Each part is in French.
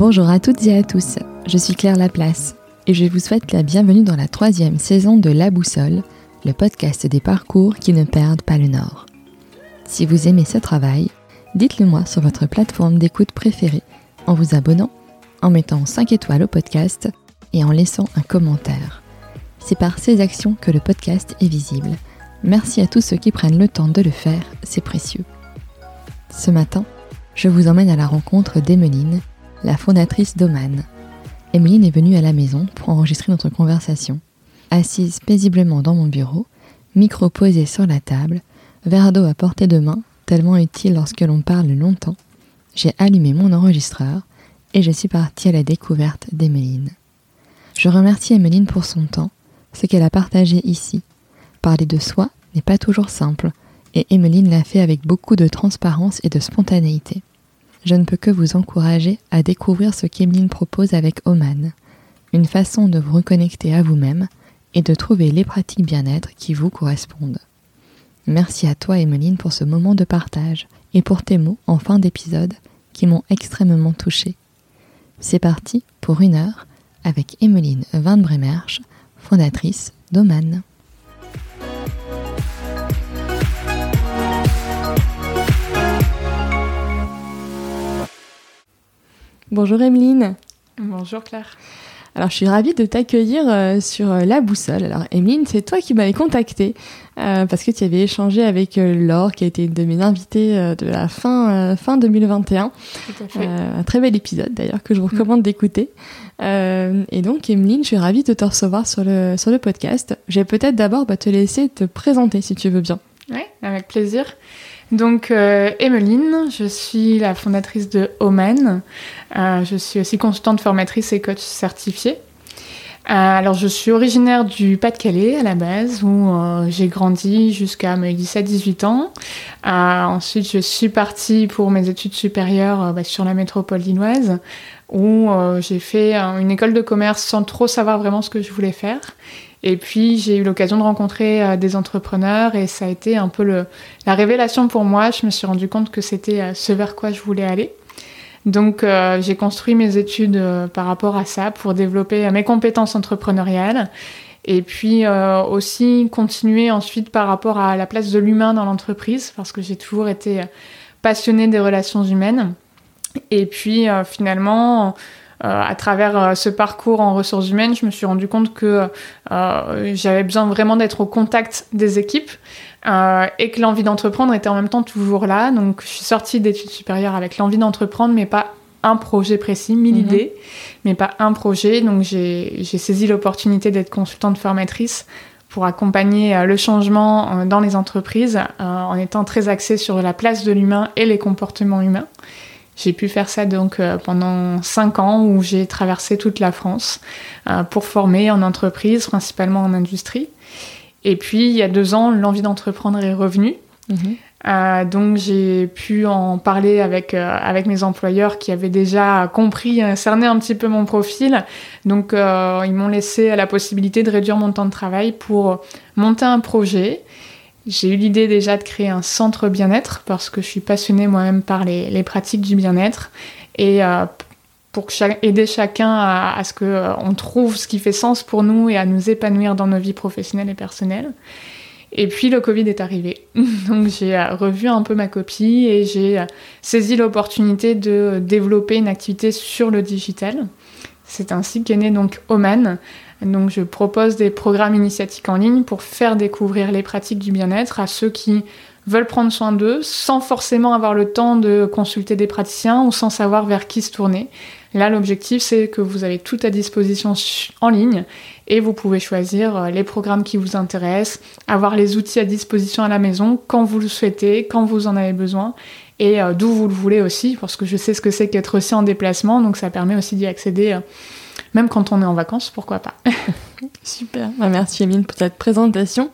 Bonjour à toutes et à tous, je suis Claire Laplace et je vous souhaite la bienvenue dans la troisième saison de La Boussole, le podcast des parcours qui ne perdent pas le nord. Si vous aimez ce travail, dites-le moi sur votre plateforme d'écoute préférée en vous abonnant, en mettant 5 étoiles au podcast et en laissant un commentaire. C'est par ces actions que le podcast est visible. Merci à tous ceux qui prennent le temps de le faire, c'est précieux. Ce matin, je vous emmène à la rencontre d'Emeline, la fondatrice d'Oman. Emeline est venue à la maison pour enregistrer notre conversation. Assise paisiblement dans mon bureau, micro posé sur la table, verre d'eau à portée de main, tellement utile lorsque l'on parle longtemps, j'ai allumé mon enregistreur et je suis partie à la découverte d'Emeline. Je remercie Emeline pour son temps, ce qu'elle a partagé ici. Parler de soi n'est pas toujours simple, et Emeline l'a fait avec beaucoup de transparence et de spontanéité. Je ne peux que vous encourager à découvrir ce qu'Emeline propose avec Oman, une façon de vous reconnecter à vous-même et de trouver les pratiques bien-être qui vous correspondent. Merci à toi Emeline pour ce moment de partage et pour tes mots en fin d'épisode qui m'ont extrêmement touchée. C'est parti pour une heure avec Emeline Van Bremersch, fondatrice d'Oman. Bonjour Emeline. Bonjour Claire. Alors je suis ravie de t'accueillir euh, sur euh, La Boussole. Alors Emeline, c'est toi qui m'avais contacté euh, parce que tu avais échangé avec Laure qui a été une de mes invitées de la fin, fin 2021. Tout à fait. un très bel épisode d'ailleurs que je vous recommande d'écouter. et donc Emeline, je suis ravie de te recevoir sur le, sur le podcast. Je vais peut-être d'abord bah, te laisser te présenter si tu veux bien. Oui, avec plaisir. Donc, euh, Emeline, je suis la fondatrice de Omen. Euh, je suis aussi consultante formatrice et coach certifiée. Euh, alors, je suis originaire du Pas-de-Calais à la base, où j'ai grandi jusqu'à mes 17-18 ans. ensuite, je suis partie pour mes études supérieures bah, sur la métropole lilloise, où j'ai fait une école de commerce sans trop savoir vraiment ce que je voulais faire. Et puis j'ai eu l'occasion de rencontrer euh, des entrepreneurs et ça a été un peu le, la révélation pour moi. Je me suis rendu compte que c'était euh, ce vers quoi je voulais aller. Donc euh, j'ai construit mes études par rapport à ça pour développer mes compétences entrepreneuriales et puis aussi continuer ensuite par rapport à la place de l'humain dans l'entreprise parce que j'ai toujours été passionnée des relations humaines. Et puis finalement à travers euh, ce parcours en ressources humaines, je me suis rendu compte que euh, j'avais besoin vraiment d'être au contact des équipes et que l'envie d'entreprendre était en même temps toujours là. Donc je suis sortie d'études supérieures avec l'envie d'entreprendre, mais pas un projet précis, mille mhm. idées, mais pas un projet. Donc j'ai saisi l'opportunité d'être consultante formatrice pour accompagner le changement dans les entreprises en étant très axée sur la place de l'humain et les comportements humains. J'ai pu faire ça donc euh, pendant cinq ans où j'ai traversé toute la France euh, pour former en entreprise, principalement en industrie. Et puis il y a deux ans, l'envie d'entreprendre est revenue. Mhm. Euh, donc j'ai pu en parler avec avec mes employeurs qui avaient déjà compris, cerné un petit peu mon profil. Donc ils m'ont laissé la possibilité de réduire mon temps de travail pour monter un projet j'ai eu l'idée déjà de créer un centre bien-être parce que je suis passionnée moi-même par les, pratiques du bien-être et euh, pour aider chacun à, ce qu'on euh, trouve ce qui fait sens pour nous et à nous épanouir dans nos vies professionnelles et personnelles. Et puis le Covid est arrivé. Donc j'ai euh, revu un peu ma copie et j'ai saisi l'opportunité de développer une activité sur le digital. C'est ainsi qu'est né donc Oman, donc je propose des programmes initiatiques en ligne pour faire découvrir les pratiques du bien-être à ceux qui veulent prendre soin d'eux sans forcément avoir le temps de consulter des praticiens ou sans savoir vers qui se tourner. Là, l'objectif, c'est que vous avez tout à disposition en ligne et vous pouvez choisir euh, les programmes qui vous intéressent, avoir les outils à disposition à la maison quand vous le souhaitez, quand vous en avez besoin et euh, d'où vous le voulez aussi, parce que je sais ce que c'est qu'être aussi en déplacement, donc ça permet aussi d'y accéder euh, même quand on est en vacances, pourquoi pas. Super, bah, merci Emile pour cette présentation.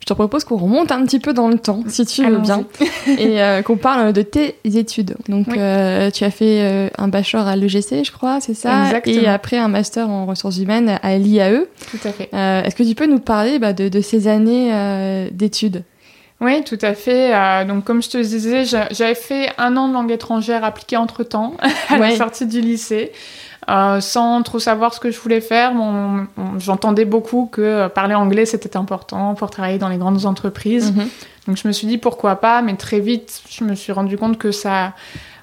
Je te propose qu'on remonte un petit peu dans le temps, si tu veux bien, et euh, qu'on parle de tes études. Donc, euh, tu as fait euh, un bachelor à l'EGC, je crois, c'est ça Exactement. Et après, un master en ressources humaines à l'IAE. Tout à fait. Est-ce que tu peux nous parler bah, de, de, ces années d'études? Oui, tout à fait. Euh, donc, comme je te disais, j'avais fait un an de langue étrangère appliquée entre temps, à la sortie du lycée. Euh, sans trop savoir ce que je voulais faire. J'entendais beaucoup que euh, parler anglais c'était important pour travailler dans les grandes entreprises. Mhm. Donc je me suis dit pourquoi pas, mais très vite je me suis rendu compte que ça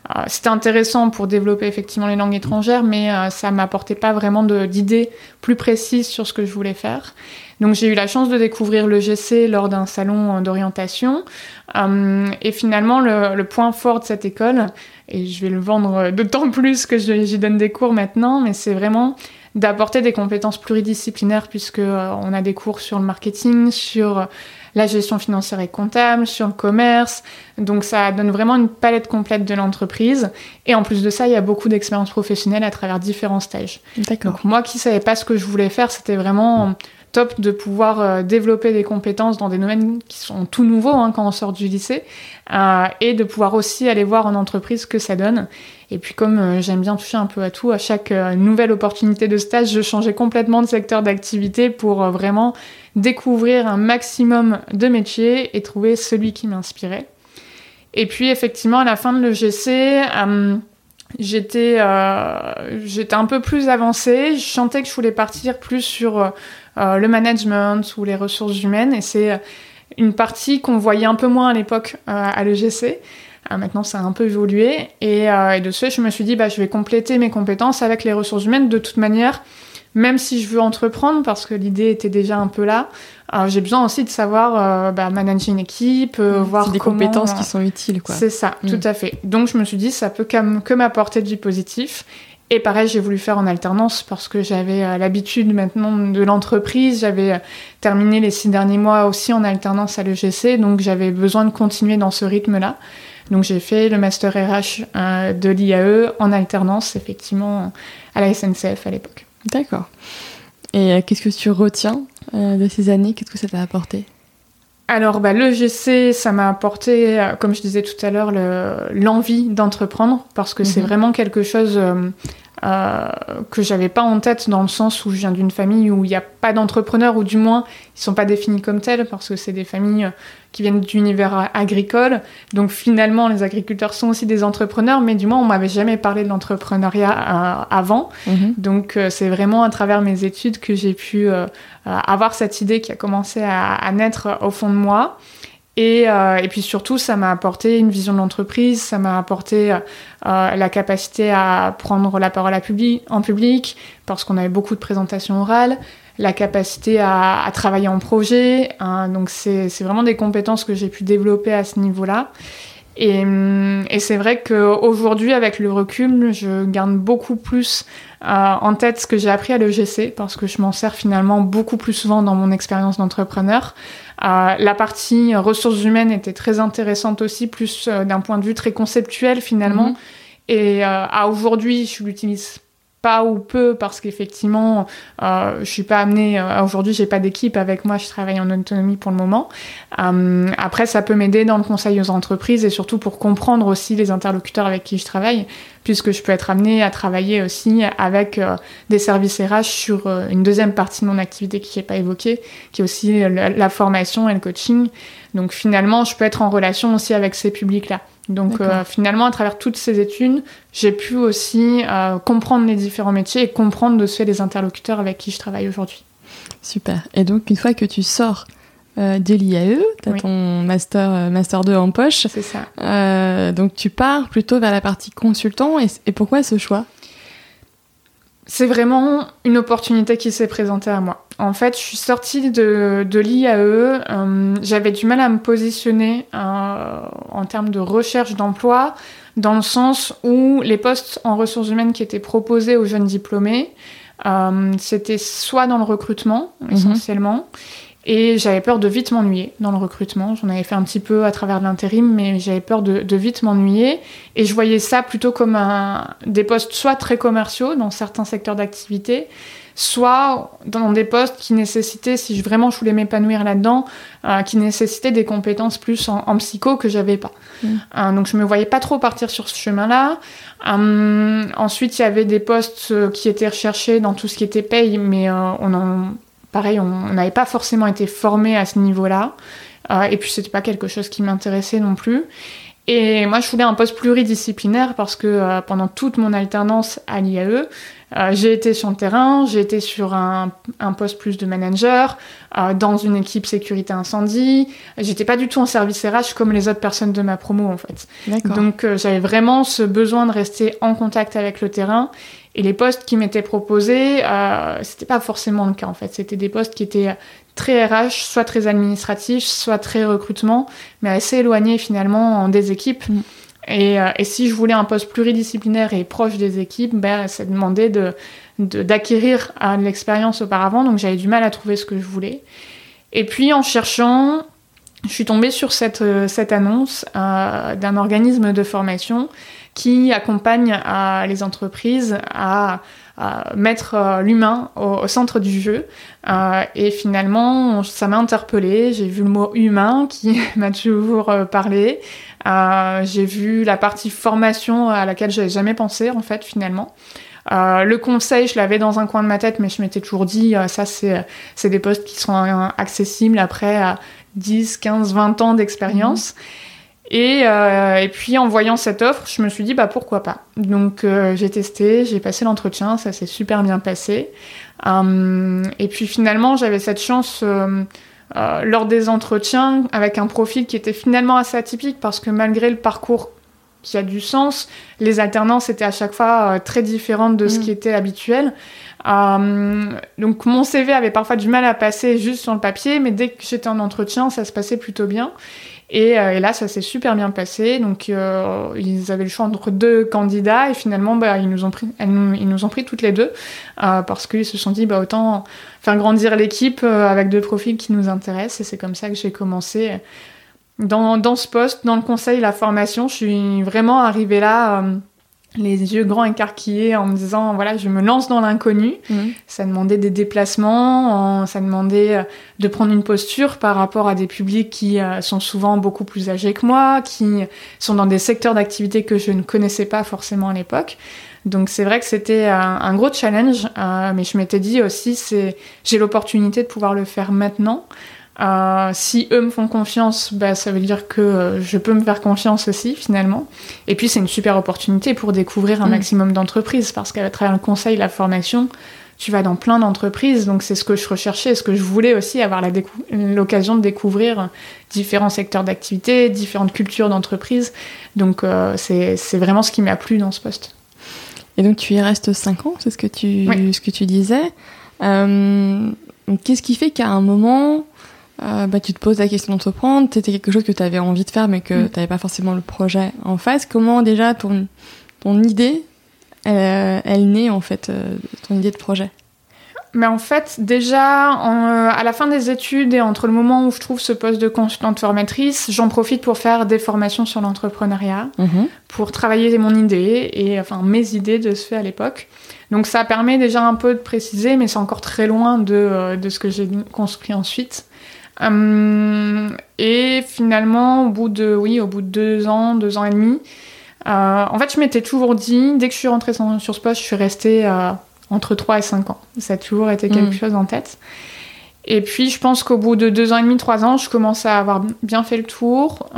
euh, c'était intéressant pour développer effectivement les langues étrangères, mais ça m'apportait pas vraiment d'idées plus précises sur ce que je voulais faire. Donc j'ai eu la chance de découvrir le GC lors d'un salon d'orientation. et finalement, le, le, point fort de cette école, et je vais le vendre d'autant plus que j'y donne des cours maintenant, mais c'est vraiment d'apporter des compétences pluridisciplinaires puisque euh, on a des cours sur le marketing, sur la gestion financière et comptable, sur le commerce. Donc ça donne vraiment une palette complète de l'entreprise. Et en plus de ça, il y a beaucoup d'expériences professionnelles à travers différents stages. D'accord. Donc moi qui savais pas ce que je voulais faire, c'était vraiment top de pouvoir euh, développer des compétences dans des domaines qui sont tout nouveaux hein, quand on sort du lycée euh, et de pouvoir aussi aller voir en entreprise ce que ça donne. Et puis comme euh, j'aime bien toucher un peu à tout, à chaque nouvelle opportunité de stage, je changeais complètement de secteur d'activité pour vraiment découvrir un maximum de métiers et trouver celui qui m'inspirait. Et puis effectivement à la fin de l'EGC, j'étais j'étais un peu plus avancée. Je sentais que je voulais partir plus sur euh, le management ou les ressources humaines. Et c'est euh, une partie qu'on voyait un peu moins à l'époque euh, à l'EGC. maintenant, ça a un peu évolué. Et, de ce fait, je me suis dit, bah, je vais compléter mes compétences avec les ressources humaines. De toute manière, même si je veux entreprendre, parce que l'idée était déjà un peu là, j'ai besoin aussi de savoir bah, manager une équipe, mmh, voir des compétences qui sont utiles. C'est ça, mmh. tout à fait. Donc je me suis dit, ça peut que m'apporter du positif. Et pareil, j'ai voulu faire en alternance parce que j'avais euh, l'habitude maintenant de l'entreprise. J'avais euh, terminé les six derniers mois aussi en alternance à l'EGC, donc j'avais besoin de continuer dans ce rythme-là. Donc j'ai fait le master RH euh, de l'IAE en alternance, effectivement, à la SNCF à l'époque. D'accord. Et qu'est-ce que tu retiens de ces années? Qu'est-ce que ça t'a apporté? Alors, bah, l'EGC, ça m'a apporté, comme je disais tout à l'heure, l'envie d'entreprendre, parce que c'est mhm. vraiment quelque chose euh, que j'avais pas en tête dans le sens où je viens d'une famille où il n'y a pas d'entrepreneurs, ou du moins ils sont pas définis comme tels parce que c'est des familles euh, qui viennent d'univers agricole. Donc finalement, les agriculteurs sont aussi des entrepreneurs, mais du moins on m'avait jamais parlé de l'entrepreneuriat euh, avant. Mhm. Donc c'est vraiment à travers mes études que j'ai pu avoir cette idée qui a commencé à, à naître au fond de moi. Euh, et, puis surtout, ça m'a apporté une vision de l'entreprise, ça m'a apporté euh, la capacité à prendre la parole à en public, parce qu'on avait beaucoup de présentations orales, la capacité à, travailler en projet. Hein. donc c'est vraiment des compétences que j'ai pu développer à ce niveau-là. Et, et c'est vrai qu'aujourd'hui, avec le recul, je garde beaucoup plus euh, en tête ce que j'ai appris à l'EGC, parce que je m'en sers finalement beaucoup plus souvent dans mon expérience d'entrepreneur. Euh, la partie ressources humaines était très intéressante aussi, plus euh, d'un point de vue très conceptuel finalement. Mhm. Et à aujourd'hui, je l'utilise pas ou peu parce qu'effectivement euh, je suis pas amenée euh, aujourd'hui j'ai pas d'équipe avec moi je travaille en autonomie pour le moment. Euh, après ça peut m'aider dans le conseil aux entreprises et surtout pour comprendre aussi les interlocuteurs avec qui je travaille puisque je peux être amenée à travailler aussi avec euh, des services RH sur une deuxième partie de mon activité qui n'est pas évoquée qui est aussi la formation et le coaching. Donc finalement je peux être en relation aussi avec ces publics là donc euh, finalement, à travers toutes ces études, j'ai pu aussi euh, comprendre les différents métiers et comprendre de ce fait les interlocuteurs avec qui je travaille aujourd'hui. Super. Et donc une fois que tu sors euh, de l'IAE, tu as ton master, master 2 en poche. C'est ça. donc tu pars plutôt vers la partie consultant. et pourquoi ce choix? C'est vraiment une opportunité qui s'est présentée à moi. En fait, je suis sortie de, de l'IAE, euh, j'avais du mal à me positionner euh, en termes de recherche d'emploi, dans le sens où les postes en ressources humaines qui étaient proposés aux jeunes diplômés, euh, c'était soit dans le recrutement, mhm. essentiellement, et j'avais peur de vite m'ennuyer dans le recrutement. J'en avais fait un petit peu à travers de l'intérim, mais j'avais peur de, vite m'ennuyer. Et je voyais ça plutôt comme un, des postes soit très commerciaux dans certains secteurs d'activité, soit dans des postes qui nécessitaient, si vraiment je voulais m'épanouir là-dedans, euh, qui nécessitaient des compétences plus en, psycho que j'avais pas. Mmh. Euh, donc je me voyais pas trop partir sur ce chemin-là. Euh, ensuite, il y avait des postes qui étaient recherchés dans tout ce qui était paye, mais on en pareil, on n'avait pas forcément été formé à ce niveau-là. et puis c'était pas quelque chose qui m'intéressait non plus. Et moi, je voulais un poste pluridisciplinaire parce que pendant toute mon alternance à l'IAE, euh, j'ai été sur le terrain, j'ai été sur un, un, poste plus de manager, euh, dans une équipe sécurité incendie. J'étais pas du tout en service RH comme les autres personnes de ma promo en fait. Donc euh, j'avais vraiment ce besoin de rester en contact avec le terrain. Et les postes qui m'étaient proposés, euh, c'était pas forcément le cas en fait. C'était des postes qui étaient très RH, soit très administratifs, soit très recrutement, mais assez éloignés finalement des équipes. Mm. Euh, et, si je voulais un poste pluridisciplinaire et proche des équipes, ben, ça demandait de, d'acquérir de, l'expérience auparavant, donc j'avais du mal à trouver ce que je voulais. Et puis en cherchant, je suis tombée sur cette, euh, cette annonce euh, d'un organisme de formation qui accompagne les entreprises à, mettre l'humain au, centre du jeu. et finalement, ça m'a interpellée. J'ai vu le mot humain qui m'a toujours parlé. Euh, j'ai vu la partie formation à laquelle j'avais jamais pensé en fait finalement. Euh, le conseil, je l'avais dans un coin de ma tête, mais je m'étais toujours dit, euh, ça, c'est, des postes qui sont accessibles après 10, 15, 20 ans d'expérience. Mhm. Et, et, puis, en voyant cette offre, je me suis dit, bah, pourquoi pas. Donc, j'ai testé, j'ai passé l'entretien, ça s'est super bien passé. et puis, finalement, j'avais cette chance euh, lors des entretiens avec un profil qui était finalement assez atypique parce que malgré le parcours qui a du sens, les alternances étaient à chaque fois euh, très différentes de ce mm. qui était habituel. Euh, donc mon CV avait parfois du mal à passer juste sur le papier, mais dès que j'étais en entretien, ça se passait plutôt bien. Euh, et, là, ça s'est super bien passé. Donc, euh, ils avaient le choix entre deux candidats et finalement, bah, ils, nous ont pris, ils nous ont pris toutes les deux euh, parce qu'ils se sont dit, bah, autant faire grandir l'équipe avec deux profils qui nous intéressent. Et c'est comme ça que j'ai commencé dans, dans, ce poste, dans le conseil, la formation. Je suis vraiment arrivée là les yeux grands écarquillés en me disant voilà je me lance dans l'inconnu. Mhm. ça demandait des déplacements ça demandait euh, de prendre une posture par rapport à des publics qui euh, sont souvent beaucoup plus âgés que moi qui sont dans des secteurs d'activité que je ne connaissais pas forcément à l'époque. Donc c'est vrai que c'était un, gros challenge euh, mais je m'étais dit aussi c'est j'ai l'opportunité de pouvoir le faire maintenant euh, si eux me font confiance, bah, ça veut dire que euh, je peux me faire confiance aussi finalement. Et puis c'est une super opportunité pour découvrir un mm. maximum d'entreprises parce qu'à travers le conseil, la formation, tu vas dans plein d'entreprises. Donc c'est ce que je recherchais, ce que je voulais aussi, avoir l'occasion de découvrir différents secteurs d'activité, différentes cultures d'entreprise. Donc euh, c'est vraiment ce qui m'a plu dans ce poste. Et donc tu y restes 5 ans, c'est ce que tu, ce que tu disais. Qu'est-ce qui fait qu'à un moment euh, bah, tu te poses la question d'entreprendre, c'était quelque chose que tu avais envie de faire mais que mm. tu n'avais pas forcément le projet en face. Comment déjà ton, ton idée, elle, elle naît en fait, euh, ton idée de projet? Mais en fait, déjà, euh, à la fin des études et entre le moment où je trouve ce poste de consultante formatrice, j'en profite pour faire des formations sur l'entrepreneuriat, mm-hmm. pour travailler mon idée et enfin mes idées de ce fait à l'époque. Donc ça permet déjà un peu de préciser, mais c'est encore très loin de, de ce que j'ai construit ensuite. Euh, et finalement, au bout de, oui, au bout de deux ans, deux ans et demi, euh, en fait, je m'étais toujours dit, dès que je suis rentrée sur ce poste, je suis restée euh, entre 3 et 5 ans. Ça a toujours été quelque mm. chose en tête. Et puis, je pense qu'au bout de deux ans et demi, trois ans, je commence à avoir bien fait le tour.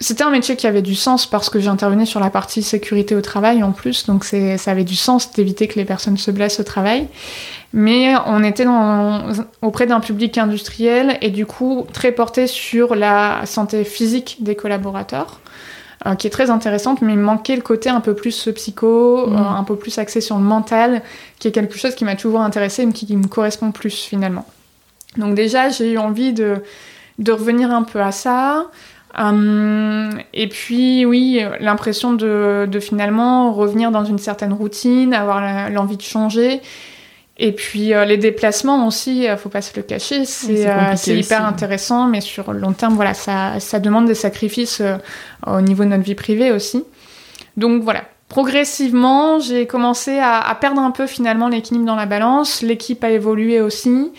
C'était un métier qui avait du sens parce que j'intervenais sur la partie sécurité au travail en plus, donc ça avait du sens d'éviter que les personnes se blessent au travail mais on était auprès d'un public industriel et du coup très porté sur la santé physique des collaborateurs, euh, qui est très intéressante, mais il manquait le côté un peu plus psycho, mm. euh, un peu plus axé sur le mental, qui est quelque chose qui m'a toujours intéressé et qui, me correspond plus finalement. Donc déjà, j'ai eu envie de, revenir un peu à ça. Euh, et puis oui, l'impression de, finalement revenir dans une certaine routine, avoir l'envie de changer. Et puis euh, les déplacements aussi, il euh, faut pas se le cacher, c'est euh, hyper intéressant, mais sur le long terme, voilà, ça, ça demande des sacrifices au niveau de notre vie privée aussi. Donc voilà, progressivement, j'ai commencé à, à, perdre un peu finalement l'équilibre dans la balance. L'équipe a évolué aussi.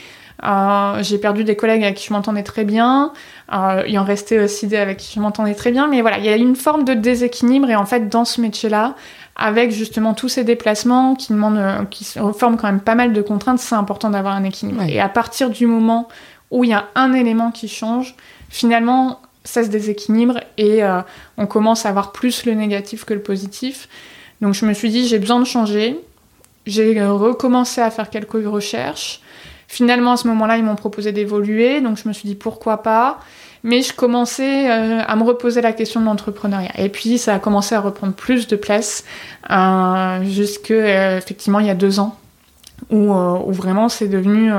J'ai perdu des collègues avec qui je m'entendais très bien. il en restait aussi des avec qui je m'entendais très bien. Mais voilà, il y a une forme de déséquilibre et en fait, dans ce métier-là, avec justement tous ces déplacements qui demandent, euh, qui forment quand même pas mal de contraintes, c'est important d'avoir un équilibre. Et à partir du moment où il y a un élément qui change, finalement, ça se déséquilibre et euh, on commence à avoir plus le négatif que le positif. Donc je me suis dit, j'ai besoin de changer. J'ai recommencé à faire quelques recherches. Finalement, à ce moment-là, ils m'ont proposé d'évoluer, donc je me suis dit pourquoi pas. Mais je commençais euh, à me reposer la question de l'entrepreneuriat. Et puis, ça a commencé à reprendre plus de place euh, jusque, euh, effectivement, il y a deux ans, où, où vraiment c'est devenu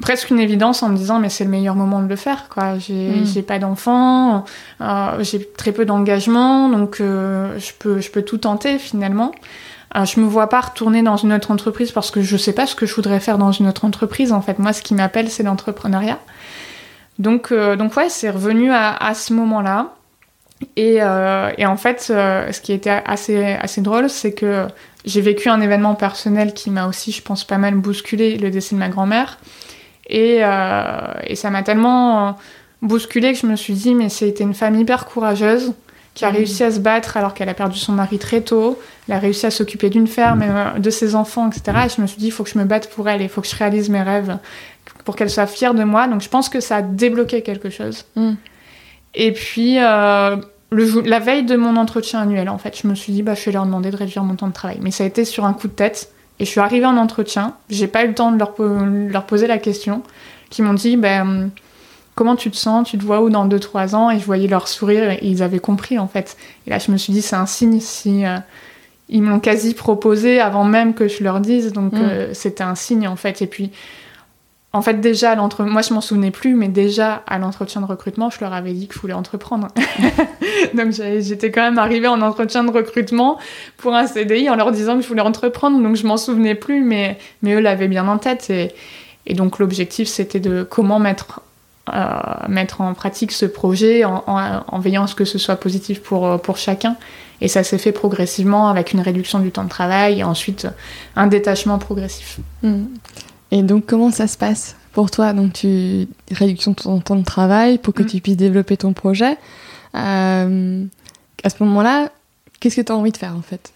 presque une évidence en me disant mais c'est le meilleur moment de le faire quoi j'ai mm. pas d'enfants euh, j'ai très peu d'engagement donc euh, je peux je peux tout tenter finalement euh, je me vois pas retourner dans une autre entreprise parce que je sais pas ce que je voudrais faire dans une autre entreprise en fait moi ce qui m'appelle c'est l'entrepreneuriat donc donc ouais c'est revenu à, à, ce moment là et, et en fait ce qui était assez assez drôle c'est que j'ai vécu un événement personnel qui m'a aussi je pense pas mal bousculé le décès de ma grand-mère euh, et, ça m'a tellement bousculé que je me suis dit, mais c'était une femme hyper courageuse qui a mmh. réussi à se battre alors qu'elle a perdu son mari très tôt. Elle a réussi à s'occuper d'une ferme, mmh. euh, de ses enfants, etc. Et je me suis dit, il faut que je me batte pour elle, il faut que je réalise mes rêves, pour qu'elle soit fière de moi. Donc je pense que ça a débloqué quelque chose. Mmh. Et puis, euh, le, la veille de mon entretien annuel, en fait, je me suis dit, bah, je vais leur demander de réduire mon temps de travail. Mais ça a été sur un coup de tête. Et je suis arrivée en entretien, j'ai pas eu le temps de leur, leur poser la question, qui m'ont dit ben, comment tu te sens, tu te vois où dans 2-3 ans? Et je voyais leur sourire et ils avaient compris en fait. Et là je me suis dit c'est un signe si euh, ils m'ont quasi proposé avant même que je leur dise, donc mm. euh, c'était un signe en fait. Et puis en fait, déjà, à moi je m'en souvenais plus, mais déjà à l'entretien de recrutement, je leur avais dit que je voulais entreprendre. donc j'étais quand même arrivée en entretien de recrutement pour un CDI en leur disant que je voulais entreprendre, donc je m'en souvenais plus, mais, mais eux l'avaient bien en tête. Et, et donc l'objectif c'était de comment mettre, mettre en pratique ce projet en, en, veillant à ce que ce soit positif pour, pour chacun. Et ça s'est fait progressivement avec une réduction du temps de travail et ensuite un détachement progressif. Mmh. Et donc, comment ça se passe pour toi? Donc, tu réduction de ton temps de travail pour que mm. tu puisses développer ton projet. Euh, à ce moment-là, qu'est-ce que tu as envie de faire en fait?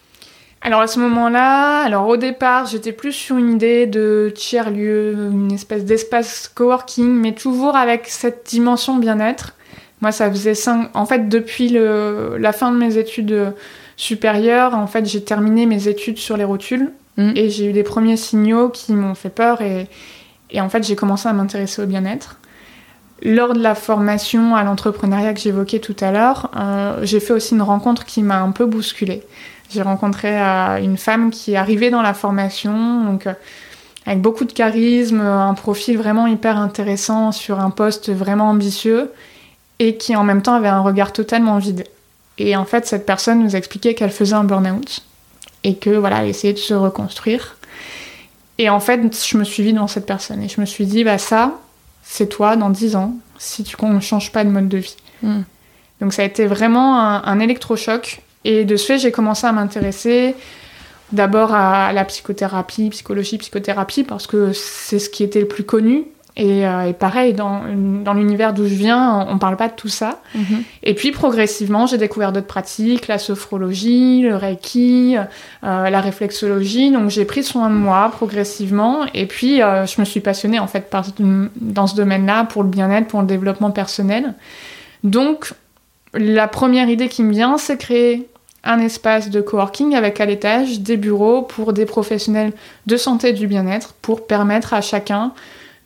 Alors à ce moment-là, alors au départ, j'étais plus sur une idée de tiers-lieu, une espèce d'espace coworking, mais toujours avec cette dimension bien-être. Moi, ça faisait cinq... En fait, depuis le... la fin de mes études supérieures, en fait, j'ai terminé mes études sur les rotules. Mm. Et j'ai eu des premiers signaux qui m'ont fait peur et, et en fait j'ai commencé à m'intéresser au bien-être. Lors de la formation à l'entrepreneuriat que j'évoquais tout à l'heure, euh, j'ai fait aussi une rencontre qui m'a un peu bousculée. J'ai rencontré euh, une femme qui arrivée dans la formation, donc euh, avec beaucoup de charisme, un profil vraiment hyper intéressant sur un poste vraiment ambitieux et qui en même temps avait un regard totalement vide. Et en fait, cette personne nous expliquait qu'elle faisait un burn-out et que voilà, elle essayait de se reconstruire. Et en fait, je me suis vue dans cette personne et je me suis dit, bah ça, c'est toi dans 10 ans, si tu ne changes pas de mode de vie. Hmm. Donc ça a été vraiment un, électrochoc. Et de ce fait, j'ai commencé à m'intéresser d'abord à la psychothérapie, psychologie, psychothérapie, parce que c'est ce qui était le plus connu. Euh, et, pareil, dans, dans l'univers d'où je viens, on parle pas de tout ça. Mhm. Et puis progressivement, j'ai découvert d'autres pratiques, la sophrologie, le reiki, euh, la réflexologie. Donc j'ai pris soin de moi progressivement. Et puis euh, je me suis passionnée en fait par, dans ce domaine-là pour le bien-être, pour le développement personnel. Donc la première idée qui me vient, c'est créer un espace de coworking avec à l'étage des bureaux pour des professionnels de santé et du bien-être pour permettre à chacun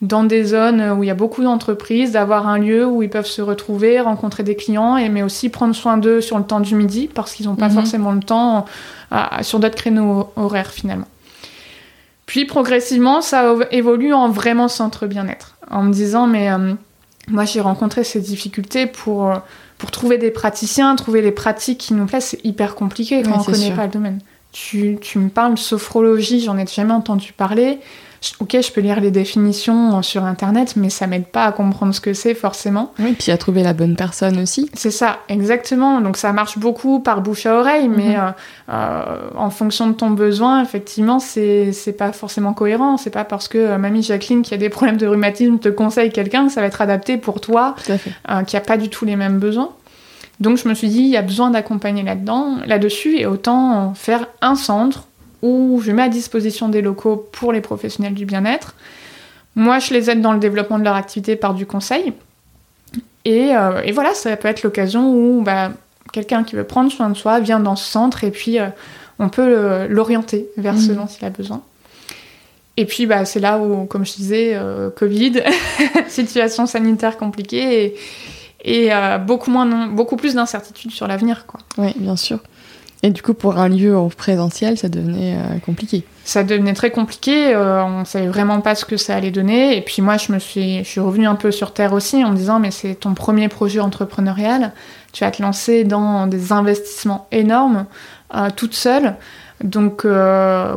dans des zones où il y a beaucoup d'entreprises, d'avoir un lieu où ils peuvent se retrouver, rencontrer des clients, et, mais aussi prendre soin d'eux sur le temps du midi, parce qu'ils n'ont pas mhm. forcément le temps sur d'autres créneaux horaires finalement. Puis progressivement, ça évolue en vraiment centre bien-être, en me disant, mais euh, moi j'ai rencontré ces difficultés pour, euh, pour trouver des praticiens, trouver les pratiques qui nous plaisent, c'est hyper compliqué quand on ne connaît pas le domaine. Tu, tu me parles de sophrologie, j'en ai jamais entendu parler ok, je peux lire les définitions sur internet, mais ça m'aide pas à comprendre ce que c'est forcément. Oui, puis à trouver la bonne personne aussi. C'est ça, exactement. Donc ça marche beaucoup par bouche à oreille, mais mhm. euh, euh, en fonction de ton besoin, effectivement, c'est pas forcément cohérent. C'est pas parce que euh, mamie Jacqueline qui a des problèmes de rhumatisme te conseille quelqu'un que ça va être adapté pour toi, qui a pas du tout les mêmes besoins. Donc je me suis dit, il y a besoin d'accompagner là-dedans, là-dessus, et autant faire un centre où je mets à disposition des locaux pour les professionnels du bien-être, Moi, je les aide dans le développement de leur activité par du conseil. Et, euh, et voilà, ça peut être l'occasion où bah, quelqu'un qui veut prendre soin de soi vient dans ce centre et puis euh, on peut l'orienter vers ce dont il a besoin. Et puis bah, c'est là où, comme je disais, euh, Covid, situation sanitaire compliquée et, et beaucoup, moins, beaucoup plus d'incertitudes sur l'avenir. Oui, bien sûr. Et du coup, pour un lieu en présentiel, ça devenait euh, compliqué. Ça devenait très compliqué. Euh, on savait vraiment pas ce que ça allait donner. Et puis moi, je me suis, je suis revenue un peu sur terre aussi en me disant, mais c'est ton premier projet entrepreneurial. Tu vas te lancer dans des investissements énormes euh, toute seule. Donc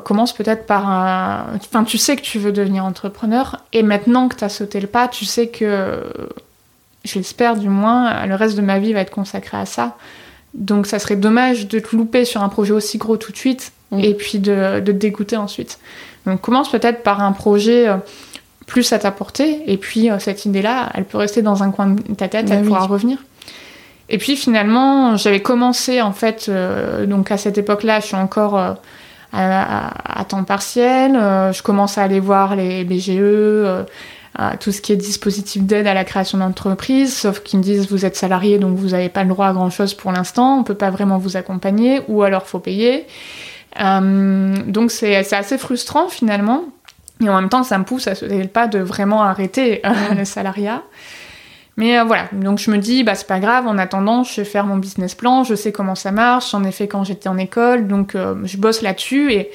commence peut-être par un... Enfin, tu sais que tu veux devenir entrepreneur. Et maintenant que tu as sauté le pas, tu sais que, je l'espère du moins, le reste de ma vie va être consacré à ça. Donc ça serait dommage de te louper sur un projet aussi gros tout de suite mm. et puis de, de, te dégoûter ensuite. Donc commence peut-être par un projet euh, plus à ta portée et puis euh, cette idée-là, elle peut rester dans un coin de ta tête, bah elle pourra revenir. Et puis finalement, j'avais commencé en fait, euh, donc à cette époque-là, je suis encore à, à, temps partiel, je commence à aller voir les BGE tout ce qui est dispositif d'aide à la création d'entreprise, sauf qu'ils me disent vous êtes salarié donc vous n'avez pas le droit à grand chose pour l'instant, on peut pas vraiment vous accompagner ou alors faut payer. Euh, donc c'est assez frustrant finalement. Et en même temps, ça me pousse à sauter le pas de vraiment arrêter euh, le salariat. Mais euh, voilà, donc je me dis, bah c'est pas grave, en attendant, je vais faire mon business plan, je sais comment ça marche, j'en ai fait quand j'étais en école, donc je bosse là-dessus et,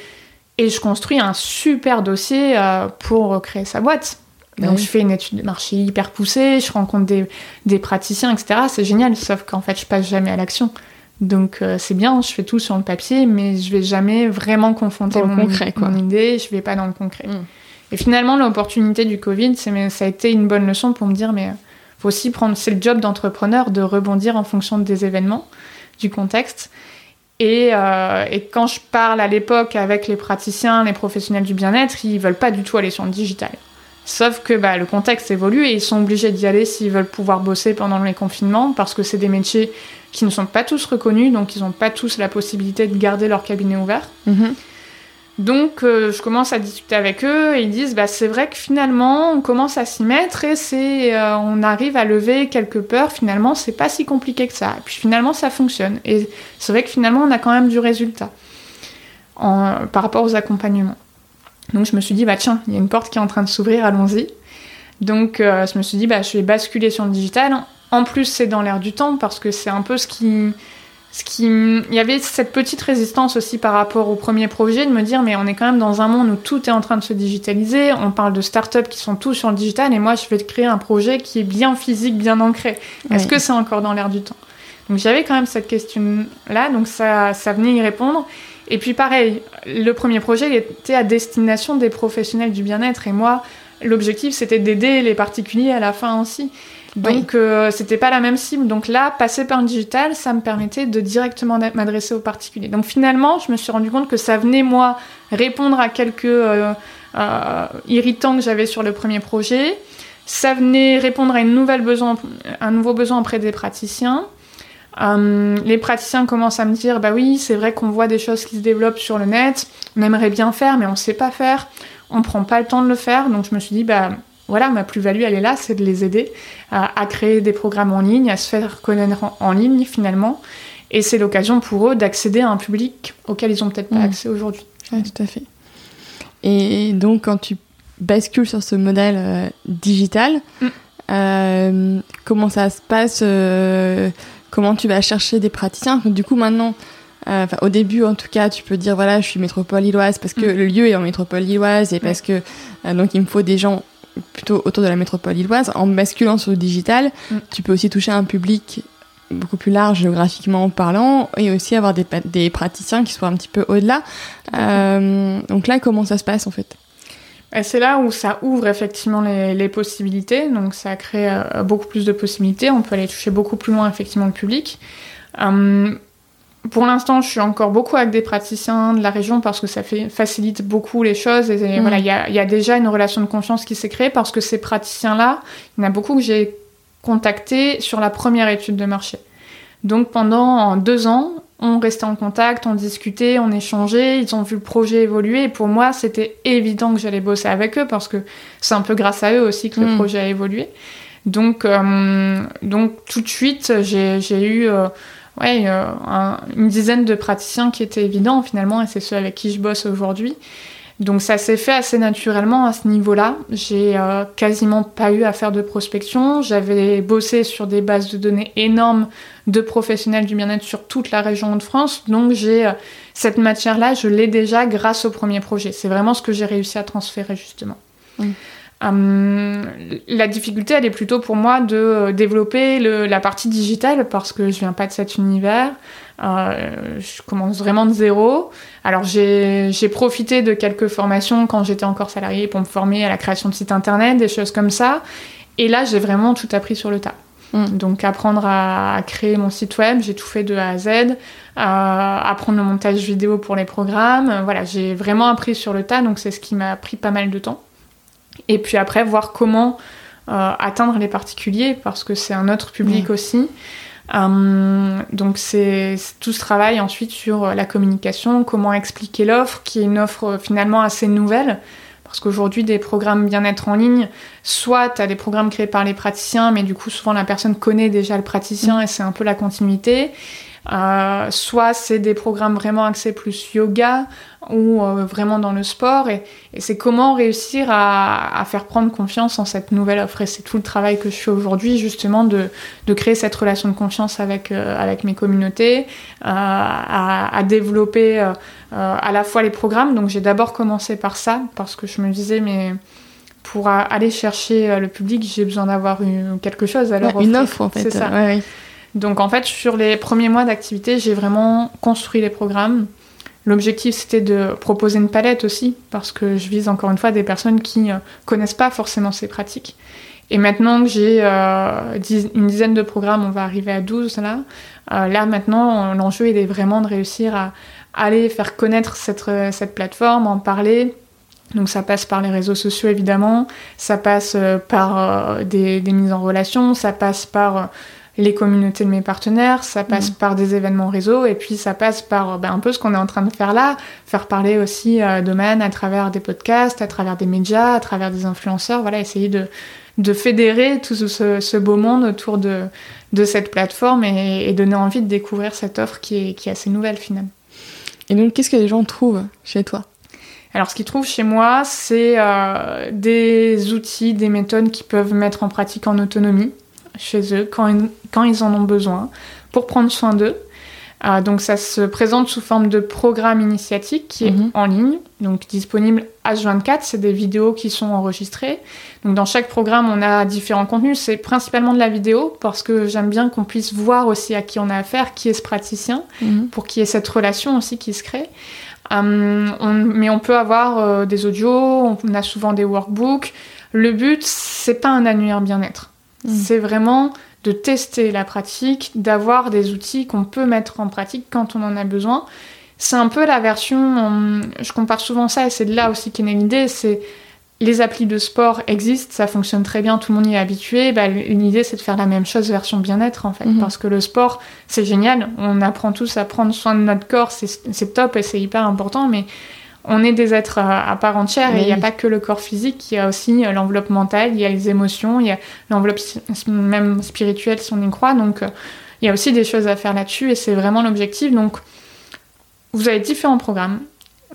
et je construis un super dossier pour créer sa boîte. Bah Donc je fais une étude de marché hyper poussée, je rencontre des, des praticiens, etc. C'est génial, sauf qu'en fait je passe jamais à l'action. Donc euh, c'est bien, je fais tout sur le papier, mais je vais jamais vraiment confronter mon, concret, quoi. mon idée, je vais pas dans le concret. Mm. Et finalement l'opportunité du Covid, ça a été une bonne leçon pour me dire, mais faut aussi prendre, c'est le job d'entrepreneur de rebondir en fonction des événements, du contexte. Et, euh, et, quand je parle à l'époque avec les praticiens, les professionnels du bien-être, ils veulent pas du tout aller sur le digital. Sauf que bah, le contexte évolue et ils sont obligés d'y aller s'ils veulent pouvoir bosser pendant les confinements parce que c'est des métiers qui ne sont pas tous reconnus, donc ils n'ont pas tous la possibilité de garder leur cabinet ouvert. Mhm. Donc euh, je commence à discuter avec eux et ils disent bah, c'est vrai que finalement on commence à s'y mettre et c'est euh, on arrive à lever quelques peurs. Finalement c'est pas si compliqué que ça. Et puis finalement ça fonctionne et c'est vrai que finalement on a quand même du résultat par rapport aux accompagnements. Donc je me suis dit, bah tiens, il y a une porte qui est en train de s'ouvrir, allons-y. Donc euh, je me suis dit, bah je vais basculer sur le digital. En plus, c'est dans l'air du temps parce que c'est un peu ce qui. Ce qui... Il y avait cette petite résistance aussi par rapport au premier projet de me dire, mais on est quand même dans un monde où tout est en train de se digitaliser. On parle de startups qui sont tous sur le digital et moi, je vais créer un projet qui est bien physique, bien ancré. Est-ce que c'est encore dans l'air du temps? Donc j'avais quand même cette question-là, donc ça, ça venait y répondre. Et puis pareil, le premier projet était à destination des professionnels du bien-être et moi, l'objectif c'était d'aider les particuliers à la fin aussi. Donc euh, c'était pas la même cible. Donc là, passer par le digital, ça me permettait de directement m'adresser aux particuliers. Donc finalement, je me suis rendu compte que ça venait moi répondre à quelques euh, euh, irritants que j'avais sur le premier projet. Ça venait répondre à une nouvelle besoin, un nouveau besoin auprès des praticiens. Euh, les praticiens commencent à me dire bah oui, c'est vrai qu'on voit des choses qui se développent sur le net, on aimerait bien faire, mais on sait pas faire, on prend pas le temps de le faire. Donc je me suis dit bah voilà, ma plus-value elle est là, c'est de les aider à, créer des programmes en ligne, à se faire connaître en, ligne finalement. Et c'est l'occasion pour eux d'accéder à un public auquel ils ont peut-être pas mmh. accès aujourd'hui. Oui, tout à fait. Et donc quand tu bascules sur ce modèle euh, digital, mmh. euh, comment ça se passe comment tu vas chercher des praticiens. Du coup, maintenant, euh, au début, en tout cas, tu peux dire voilà, je suis métropole lilloise parce que mm. le lieu est en métropole lilloise et parce que euh, donc il me faut des gens plutôt autour de la métropole lilloise. En basculant sur le digital, mm. tu peux aussi toucher un public beaucoup plus large géographiquement parlant et aussi avoir des, des praticiens qui soient un petit peu au-delà. Euh, donc là, comment ça se passe en fait? C'est là où ça ouvre effectivement les, possibilités, donc ça crée euh, beaucoup plus de possibilités, on peut aller toucher beaucoup plus loin effectivement le public. Hum, pour l'instant, je suis encore beaucoup avec des praticiens de la région parce que ça fait, facilite beaucoup les choses. Et, voilà, mmh. il y, a, déjà une relation de confiance qui s'est créée parce que ces praticiens-là, il y en a beaucoup que j'ai contactés sur la première étude de marché. Donc pendant deux ans, on restait en contact, on discutait, on échangeait, ils ont vu le projet évoluer. Et pour moi, c'était évident que j'allais bosser avec eux parce que c'est un peu grâce à eux aussi que le Mm. projet a évolué. Donc, euh, donc tout de suite, j'ai j'ai eu euh, ouais, euh, un- une dizaine de praticiens qui étaient évidents finalement, et c'est ceux avec qui je bosse aujourd'hui. Donc ça s'est fait assez naturellement à ce niveau-là. J'ai euh, quasiment pas eu à faire de prospection. J'avais bossé sur des bases de données énormes de professionnels du bien-être sur toute la région de France. Donc j'ai euh, cette matière-là, je l'ai déjà grâce au premier projet. C'est vraiment ce que j'ai réussi à transférer justement. Mm. Hum, la difficulté, elle est plutôt pour moi de euh, développer le- la partie digitale parce que je viens pas de cet univers. Euh, je commence vraiment de zéro. Alors j'ai profité de quelques formations quand j'étais encore salariée pour me former à la création de sites internet, des choses comme ça. Et là, j'ai vraiment tout appris sur le tas. Mm. Donc apprendre à, créer mon site web, j'ai tout fait de A à Z. Euh, apprendre le montage vidéo pour les programmes. Voilà, j'ai vraiment appris sur le tas, donc c'est ce qui m'a pris pas mal de temps. Et puis après, voir comment euh, atteindre les particuliers, parce que c'est un autre public aussi. Euh, donc c'est tout ce travail ensuite sur euh, la communication, comment expliquer l'offre, qui est une offre finalement assez nouvelle. Parce qu'aujourd'hui, des programmes bien-être en ligne, soit tu as des programmes créés par les praticiens, mais du coup, souvent la personne connaît déjà le praticien et c'est un peu la continuité. Euh, soit c'est des programmes vraiment axés plus yoga ou euh, vraiment dans le sport. Et, et c'est comment réussir à, à faire prendre confiance en cette nouvelle offre. Et c'est tout le travail que je fais aujourd'hui, justement, de, de créer cette relation de confiance avec, euh, avec mes communautés, à, à développer à la fois les programmes. Donc j'ai d'abord commencé par ça, parce que je me disais, mais pour aller chercher le public, j'ai besoin d'avoir une- quelque chose à leur Ouais, une offre en fait. C'est ça. Ouais, ouais. Donc en fait, sur les premiers mois d'activité, j'ai vraiment construit les programmes. L'objectif, c'était de proposer une palette aussi, parce que je vise encore une fois des personnes qui euh, connaissent pas forcément ces pratiques. Et maintenant que j'ai euh, une dizaine de programmes, on va arriver à 12 là. euh, là maintenant, l'enjeu, il est vraiment de réussir à aller faire connaître cette, cette plateforme, en parler. Donc ça passe par les réseaux sociaux évidemment, ça passe par des, mises en relation, ça passe par les communautés de mes partenaires, ça passe par des événements réseau, et puis ça passe par euh, ben, un peu ce qu'on est en train de faire là, faire parler aussi euh, Domaine à travers des podcasts, à travers des médias, à travers des influenceurs, voilà, essayer de, de fédérer tout ce, ce beau monde autour de, de cette plateforme et, et donner envie de découvrir cette offre qui est, qui est assez nouvelle finalement. Et donc, qu'est-ce que les gens trouvent chez toi? Alors, ce qu'ils trouvent chez moi, c'est euh, des outils, des méthodes qu'ils peuvent mettre en pratique en autonomie chez eux quand ils, quand ils en ont besoin pour prendre soin d'eux. Euh, donc, ça se présente sous forme de programme initiatique qui est Mhm. en ligne, donc disponible H24. C'est des vidéos qui sont enregistrées. Donc, dans chaque programme, on a différents contenus. C'est principalement de la vidéo parce que j'aime bien qu'on puisse voir aussi à qui on a affaire, qui est ce praticien pour qu'il y ait cette relation aussi qui se crée. On- mais on peut avoir euh, des audios, on a souvent des workbooks. Le but, c'est pas un annuaire bien-être. Mm. C'est vraiment de tester la pratique, d'avoir des outils qu'on peut mettre en pratique quand on en a besoin. C'est un peu la version, hum, je compare souvent ça et c'est de là aussi qu'est née l'idée, c'est les applis de sport existent, ça fonctionne très bien, tout le monde y est habitué. Bah, L'idée, c'est de faire la même chose version bien-être, en fait. Mhm. Parce que le sport, c'est génial. On apprend tous à prendre soin de notre corps, c'est c'est top et c'est hyper important. Mais on est des êtres à, à part entière et il n'y a pas que le corps physique, il y a aussi euh, l'enveloppe mentale, il y a les émotions, il y a l'enveloppe même spirituelle si on y croit. Donc, euh, il y a aussi des choses à faire là-dessus et c'est vraiment l'objectif. Donc, vous avez différents programmes.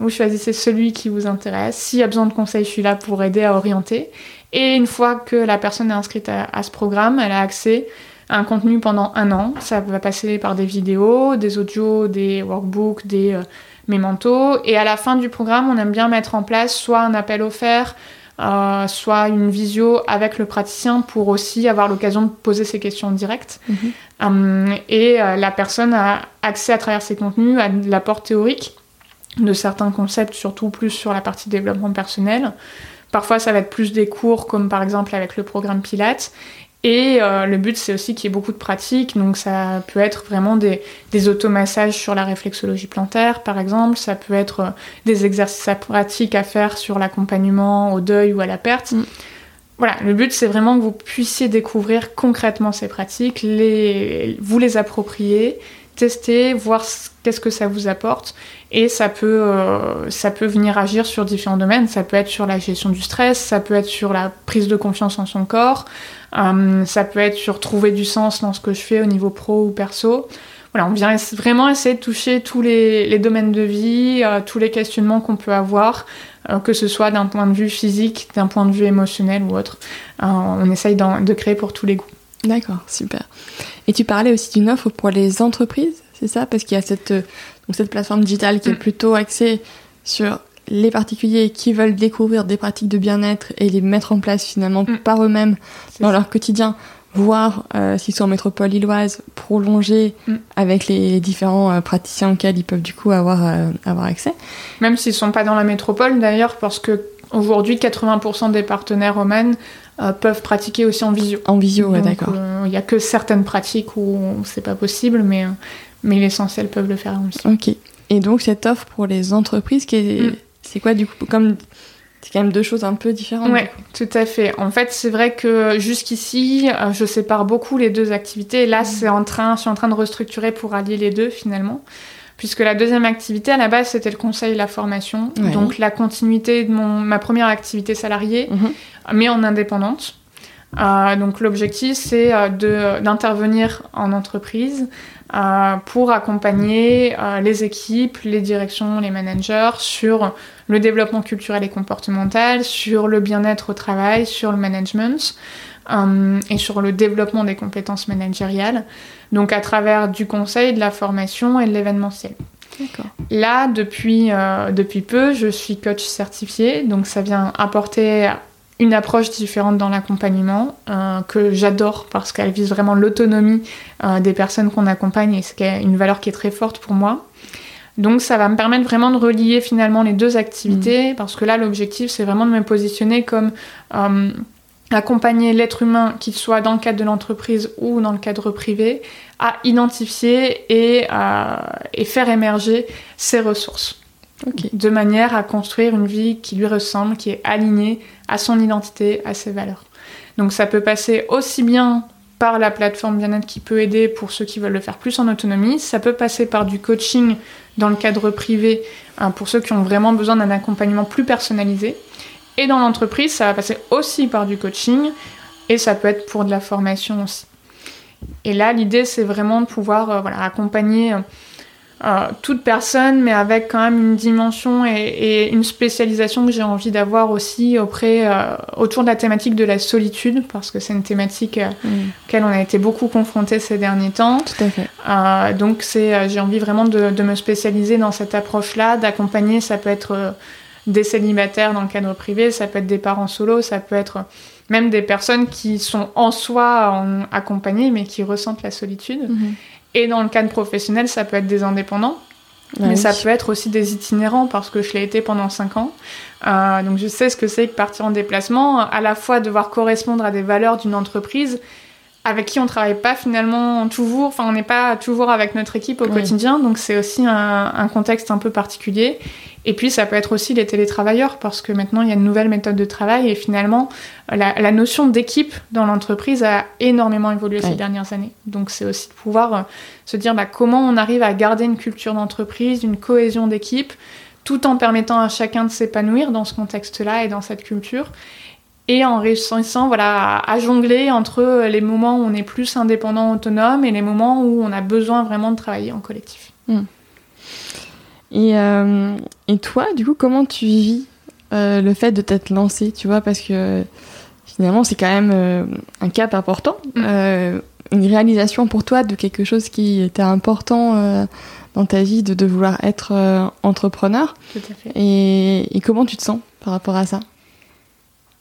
Vous choisissez celui qui vous intéresse. S'il y a besoin de conseils, je suis là pour aider à orienter. Et une fois que la personne est inscrite à, à ce programme, elle a accès à un contenu pendant un an. Ça va passer par des vidéos, des audios, des workbooks, des euh, mémentos. Et à la fin du programme, on aime bien mettre en place soit un appel offert, euh, soit une visio avec le praticien pour aussi avoir l'occasion de poser ses questions en direct. Mhm. Hum, et euh, la personne a accès à travers ces contenus à de l'apport théorique de certains concepts, surtout plus sur la partie développement personnel. Parfois, ça va être plus des cours, comme par exemple avec le programme Pilates. Et euh, le but, c'est aussi qu'il y ait beaucoup de pratiques. Donc, ça peut être vraiment des, des automassages sur la réflexologie plantaire, par exemple. Ça peut être euh, des exercices à- pratiques à faire sur l'accompagnement au deuil ou à la perte. Mm. Voilà, le but, c'est vraiment que vous puissiez découvrir concrètement ces pratiques, les, vous les approprier, tester, voir qu'est-ce que ça vous apporte. Et ça peut, euh, ça peut venir agir sur différents domaines. Ça peut être sur la gestion du stress, ça peut être sur la prise de confiance en son corps, euh, ça peut être sur trouver du sens dans ce que je fais au niveau pro ou perso. Voilà, on vient vraiment essayer de toucher tous les, domaines de vie, euh, tous les questionnements qu'on peut avoir, que ce soit d'un point de vue physique, d'un point de vue émotionnel ou autre. on essaye de créer pour tous les goûts. D'accord, super. Et tu parlais aussi d'une offre pour les entreprises, c'est ça? Parce qu'il y a cette, donc cette plateforme digitale qui est mm. plutôt axée sur les particuliers qui veulent découvrir des pratiques de bien-être et les mettre en place finalement mm. par eux-mêmes dans leur quotidien, voir euh, s'ils sont en métropole lilloise, prolonger mm. avec les différents euh, praticiens auxquels ils peuvent du coup avoir, euh, avoir accès. Même s'ils ne sont pas dans la métropole d'ailleurs, parce que aujourd'hui 80% des partenaires Oman euh, peuvent pratiquer aussi en visio. En visio, ouais, d'accord. Il n'y a que certaines pratiques où c'est pas possible, mais, mais l'essentiel peuvent le faire en visio. Ok. Et donc cette offre pour les entreprises, mm. c'est quoi du coup comme c'est quand même deux choses un peu différentes. Oui, tout à fait. En fait, c'est vrai que jusqu'ici, euh, je sépare beaucoup les deux activités. Là, mm. c'est en train, je suis en train de restructurer pour allier les deux finalement puisque la deuxième activité à la base c'était le conseil et la formation, donc la continuité de mon, ma première activité salariée, mhm. mais en indépendante. Euh, donc l'objectif c'est euh, d'intervenir en entreprise euh, pour accompagner les équipes, les directions, les managers sur le développement culturel et comportemental, sur le bien-être au travail, sur le management. Euh, et sur le développement des compétences managériales, donc à travers du conseil, de la formation et de l'événementiel. Là, depuis, euh, depuis peu, je suis coach certifié, donc ça vient apporter une approche différente dans l'accompagnement euh, que j'adore parce qu'elle vise vraiment l'autonomie des personnes qu'on accompagne et c'est une valeur qui est très forte pour moi. Donc ça va me permettre vraiment de relier finalement les deux activités mmh. parce que là l'objectif c'est vraiment de me positionner comme accompagner l'être humain, qu'il soit dans le cadre de l'entreprise ou dans le cadre privé, à identifier et, à, et faire émerger ses ressources. De manière à construire une vie qui lui ressemble, qui est alignée à son identité, à ses valeurs. Donc ça peut passer aussi bien par la plateforme bien-être qui peut aider pour ceux qui veulent le faire plus en autonomie, ça peut passer par du coaching dans le cadre privé hein, pour ceux qui ont vraiment besoin d'un accompagnement plus personnalisé. Et dans l'entreprise, ça va passer aussi par du coaching et ça peut être pour de la formation aussi. Et là, l'idée, c'est vraiment de pouvoir euh, voilà, accompagner euh, euh, toute personne, mais avec quand même une dimension et, une spécialisation que j'ai envie d'avoir aussi auprès, autour de la thématique de la solitude, parce que c'est une thématique à mm. laquelle on a été beaucoup confronté ces derniers temps. Tout à fait. donc, j'ai envie vraiment de, de, me spécialiser dans cette approche-là, d'accompagner, ça peut être des célibataires dans le cadre privé, ça peut être des parents solo, ça peut être même des personnes qui sont en soi accompagnées mais qui ressentent la solitude. Mhm. Et dans le cadre professionnel, ça peut être des indépendants. Bah mais ça peut être aussi des itinérants parce que je l'ai été pendant 5 ans. Euh, donc je sais ce que c'est que partir en déplacement, à la fois devoir correspondre à des valeurs d'une entreprise avec qui on travaille pas finalement toujours, enfin on n'est pas toujours avec notre équipe au quotidien, donc c'est aussi un, un, contexte un peu particulier. Et puis ça peut être aussi les télétravailleurs, parce que maintenant il y a une nouvelle méthode de travail et finalement la, notion d'équipe dans l'entreprise a énormément évolué ces dernières années. Donc c'est aussi de pouvoir euh, se dire bah, comment on arrive à garder une culture d'entreprise, une cohésion d'équipe, tout en permettant à chacun de s'épanouir dans ce contexte-là et dans cette culture. Et en réussissant voilà, à, jongler entre les moments où on est plus indépendant, autonome et les moments où on a besoin vraiment de travailler en collectif. Hmm. Et, euh, et, toi, du coup, comment tu vis euh, le fait de t'être lancé, tu vois, parce que finalement, c'est quand même euh, un cap important, mm. une réalisation pour toi de quelque chose qui était important dans ta vie, de, de vouloir être entrepreneur. Tout à fait. Et, et comment tu te sens par rapport à ça?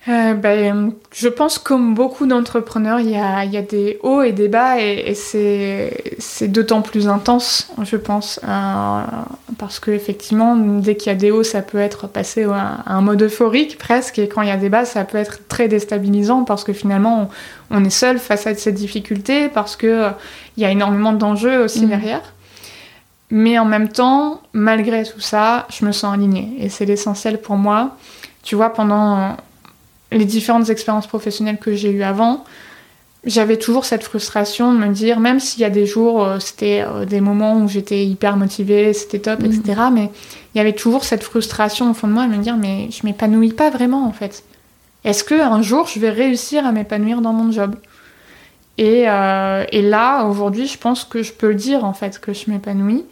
Euh, ben, je pense comme beaucoup d'entrepreneurs, il y a, y a, des hauts et des bas et, et c'est d'autant plus intense, je pense, euh, parce que effectivement, dès qu'il y a des hauts, ça peut être passé à, un mode euphorique presque, et quand il y a des bas, ça peut être très déstabilisant parce que finalement, on, est seul face à ces difficultés, parce que euh, y a énormément d'enjeux aussi mmh. derrière. Mais en même temps, malgré tout ça, je me sens alignée et c'est l'essentiel pour moi. Tu vois, pendant les différentes expériences professionnelles que j'ai eues avant, j'avais toujours cette frustration de me dire, même s'il y a des jours, euh, c'était euh, des moments où j'étais hyper motivée, c'était top, etc. Mhm. Mais il y avait toujours cette frustration au fond de moi de me dire, mais je m'épanouis pas vraiment en fait. Est-ce que un jour je vais réussir à m'épanouir dans mon job? Et, euh, et, là, aujourd'hui, je pense que je peux le dire en fait que je m'épanouis.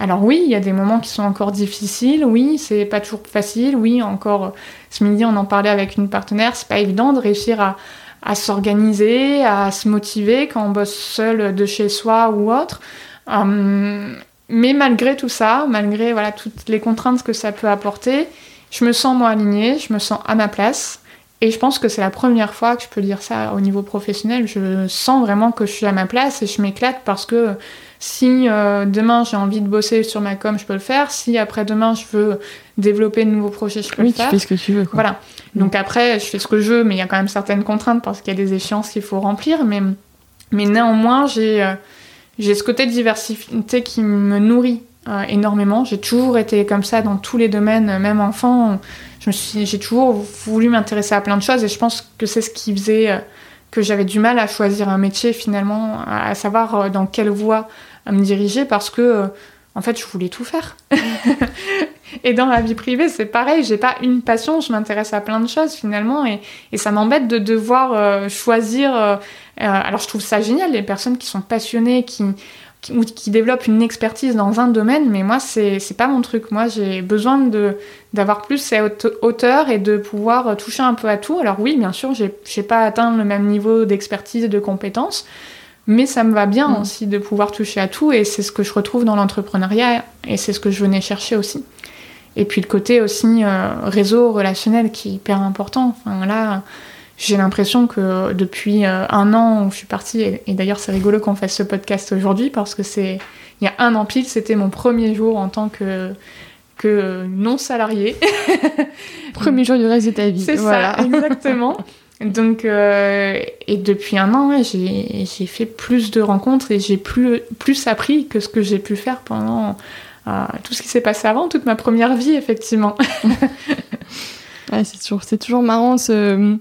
Alors oui, il y a des moments qui sont encore difficiles, oui, c'est pas toujours facile, oui, encore ce midi on en parlait avec une partenaire, c'est pas évident de réussir à, à s'organiser, à se motiver quand on bosse seul de chez soi ou autre. Hum, mais malgré tout ça, malgré voilà toutes les contraintes que ça peut apporter, je me sens moi alignée, je me sens à ma place. Et je pense que c'est la première fois que je peux dire ça au niveau professionnel. Je sens vraiment que je suis à ma place et je m'éclate parce que si euh, demain j'ai envie de bosser sur ma com, je peux le faire. Si après-demain je veux développer de nouveaux projets, je peux le faire. Oui, tu fais ce que tu veux. Voilà. Mm. Donc après, je fais ce que je veux, mais il y a quand même certaines contraintes parce qu'il y a des échéances qu'il faut remplir. Mais, mais néanmoins, j'ai euh, j'ai ce côté de diversité qui me nourrit euh, énormément. J'ai toujours été comme ça dans tous les domaines, même enfant. J'ai toujours voulu m'intéresser à plein de choses et je pense que c'est ce qui faisait que j'avais du mal à choisir un métier finalement, à savoir dans quelle voie me diriger parce que euh, en fait je voulais tout faire. et dans la vie privée c'est pareil, j'ai pas une passion, je m'intéresse à plein de choses finalement et, et ça m'embête de devoir euh, choisir. Euh, alors je trouve ça génial les personnes qui sont passionnées, qui qui, qui développent une expertise dans un domaine, mais moi, c'est, pas mon truc. Moi, j'ai besoin d'avoir plus cette hauteur et de pouvoir toucher un peu à tout. Alors oui, bien sûr, j'ai pas atteint le même niveau d'expertise et de compétences, mais ça me va bien mm. aussi de pouvoir toucher à tout et c'est ce que je retrouve dans l'entrepreneuriat et c'est ce que je venais chercher aussi. Et puis le côté aussi euh, réseau relationnel qui est hyper important. Enfin, là, j'ai l'impression que depuis euh, un an où je suis partie, et, d'ailleurs c'est rigolo qu'on fasse ce podcast aujourd'hui parce que c'est il y a un an pile, c'était mon premier jour en tant que que non salarié. premier jour du reste de ta vie. C'est ça, exactement. Donc, euh, et depuis un an, j'ai fait plus de rencontres et j'ai plus, plus appris que ce que j'ai pu faire pendant euh, tout ce qui s'est passé avant, toute ma première vie, effectivement. ouais, c'est toujours, toujours marrant ce,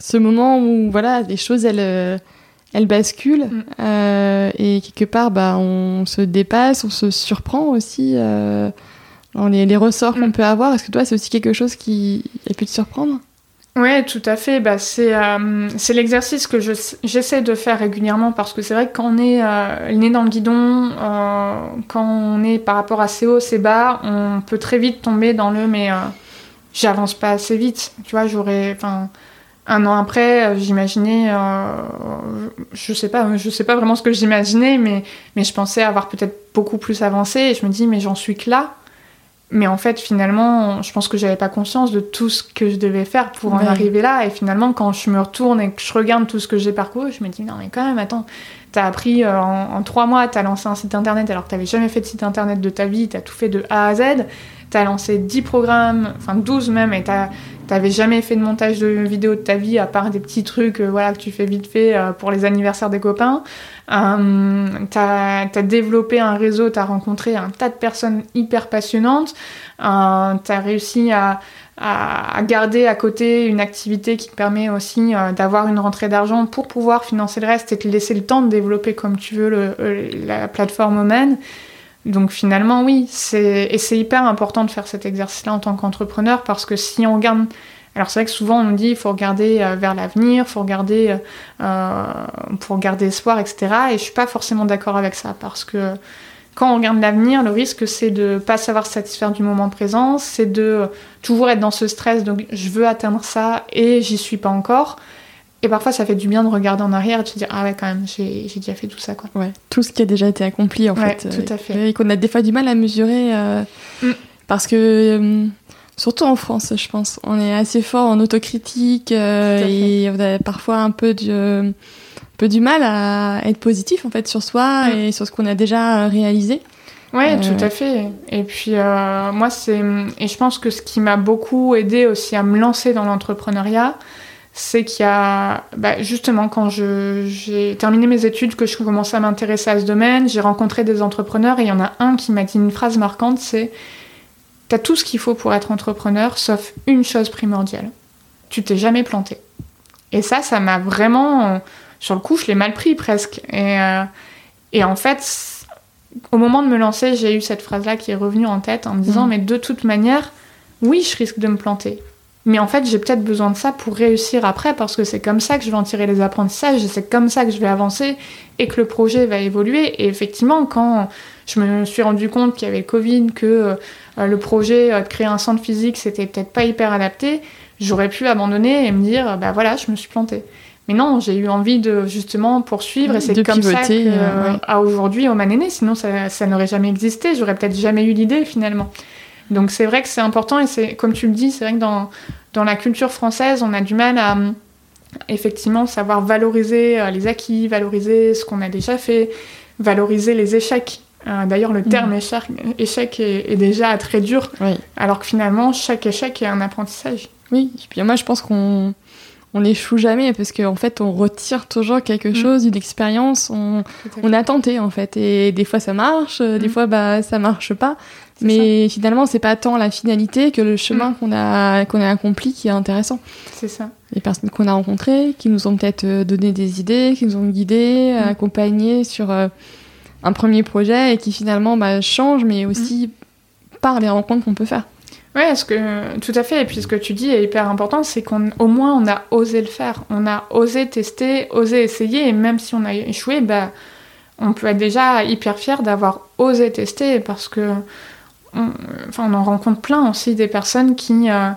ce moment où voilà, les choses, elles, euh, elles basculent mm. et quelque part, bah, on se dépasse, on se surprend aussi dans les, les ressorts qu'on mm. peut avoir. Est-ce que toi, c'est aussi quelque chose qui a pu te surprendre? Oui, tout à fait. Bah, c'est euh, l'exercice que j'essaie de faire régulièrement parce que c'est vrai que quand on est euh, nez dans le guidon, euh, quand on est par rapport à ces hauts, ces bas, on peut très vite tomber dans le mais j'avance pas assez vite. Tu vois, j'aurais. Enfin, un an après, j'imaginais. je sais pas, je sais pas vraiment ce que j'imaginais, mais, mais je pensais avoir peut-être beaucoup plus avancé et je me dis mais j'en suis que là. Mais en fait, finalement, je pense que j'avais pas conscience de tout ce que je devais faire pour en arriver là. Et finalement, quand je me retourne et que je regarde tout ce que j'ai parcouru, je me dis non, mais quand même, attends, t'as appris euh, en, trois mois, t'as lancé un site internet alors que t'avais jamais fait de site internet de ta vie, t'as tout fait de A à Z, t'as lancé 10 programmes, enfin 12 même, et t'avais jamais fait de montage de vidéo de ta vie à part des petits trucs euh, voilà, que tu fais vite fait euh, pour les anniversaires des copains. Euh, t'as as développé un réseau, t'as rencontré un tas de personnes hyper passionnantes, euh, t'as réussi à, garder à côté une activité qui permet aussi d'avoir une rentrée d'argent pour pouvoir financer le reste et te laisser le temps de développer comme tu veux la plateforme Omen. Donc finalement, oui, et c'est hyper important de faire cet exercice-là en tant qu'entrepreneur parce que si on regarde alors c'est vrai que souvent on nous dit il faut regarder euh, vers l'avenir, faut regarder euh, euh, pour garder espoir, etc. Et je suis pas forcément d'accord avec ça parce que quand on regarde l'avenir, le risque c'est de pas savoir satisfaire du moment présent, c'est de toujours être dans ce stress, donc je veux atteindre ça et j'y suis pas encore. Et parfois, ça fait du bien de regarder en arrière et de se dire Ah ouais, quand même, j'ai déjà fait tout ça. Quoi. Ouais, tout ce qui a déjà été accompli en ouais, fait. Tout à fait. Et qu'on a des fois du mal à mesurer mm. parce que Surtout en France, je pense. On est assez fort en autocritique euh, et on a parfois un peu du, peu du mal à être positif en fait sur soi mm. et sur ce qu'on a déjà réalisé. Ouais, euh, tout à fait. Et puis euh, moi, c'est et je pense que ce qui m'a beaucoup aidé aussi à me lancer dans l'entrepreneuriat, c'est qu'il y a bah, justement quand j'ai terminé mes études, que je commençais à m'intéresser à ce domaine, j'ai rencontré des entrepreneurs et il y en a un qui m'a dit une phrase marquante, c'est T'as tout ce qu'il faut pour être entrepreneur, sauf une chose primordiale. Tu t'es jamais planté. Et ça, ça m'a vraiment. sur le coup, je l'ai mal pris presque. Et, euh, et en fait, au moment de me lancer, j'ai eu cette phrase-là qui est revenue en tête en me disant, Mhm. mais de toute manière, oui, je risque de me planter. Mais en fait, j'ai peut-être besoin de ça pour réussir après, parce que c'est comme ça que je vais en tirer les apprentissages, et c'est comme ça que je vais avancer, et que le projet va évoluer. Et effectivement, quand je me suis rendu compte qu'il y avait le Covid, que euh, le projet euh, de créer un centre physique, c'était peut-être pas hyper adapté, j'aurais pu abandonner et me dire, bah voilà, je me suis plantée. Mais non, j'ai eu envie de justement poursuivre, et c'est comme ça que, euh, ouais. à aujourd'hui, au Manéné, sinon ça, ça n'aurait jamais existé, j'aurais peut-être jamais eu l'idée finalement. Donc c'est vrai que c'est important, et c'est comme tu le dis, c'est vrai que dans, dans la culture française, on a du mal à effectivement savoir valoriser euh, les acquis, valoriser ce qu'on a déjà fait, valoriser les échecs. Euh, D'ailleurs, le terme échec, échec est, est déjà très dur, Oui. alors que finalement, chaque échec est un apprentissage. Oui, et puis moi je pense qu'on on n'échoue jamais parce qu'en fait on retire toujours quelque Mm. chose, une expérience, on, on a tenté en fait et des fois ça marche, euh, des Mm. fois bah ça marche pas, Mais finalement c'est pas tant la finalité que le chemin Mm. qu'on a qu'on a accompli qui est intéressant. C'est ça. Les personnes qu'on a rencontrées, qui nous ont peut-être euh, donné des idées, qui nous ont guidés, Mm. accompagnés sur euh, un premier projet et qui finalement bah, changent, mais aussi Mm. par les rencontres qu'on peut faire. Ouais, ce que, tout à fait. Et puis ce que tu dis est hyper important, c'est qu'au moins on a osé le faire. On a osé tester, osé essayer. Et même si on a échoué, bah, on peut être déjà hyper fier d'avoir osé tester parce que on, enfin, on en rencontre plein aussi des personnes qui, euh,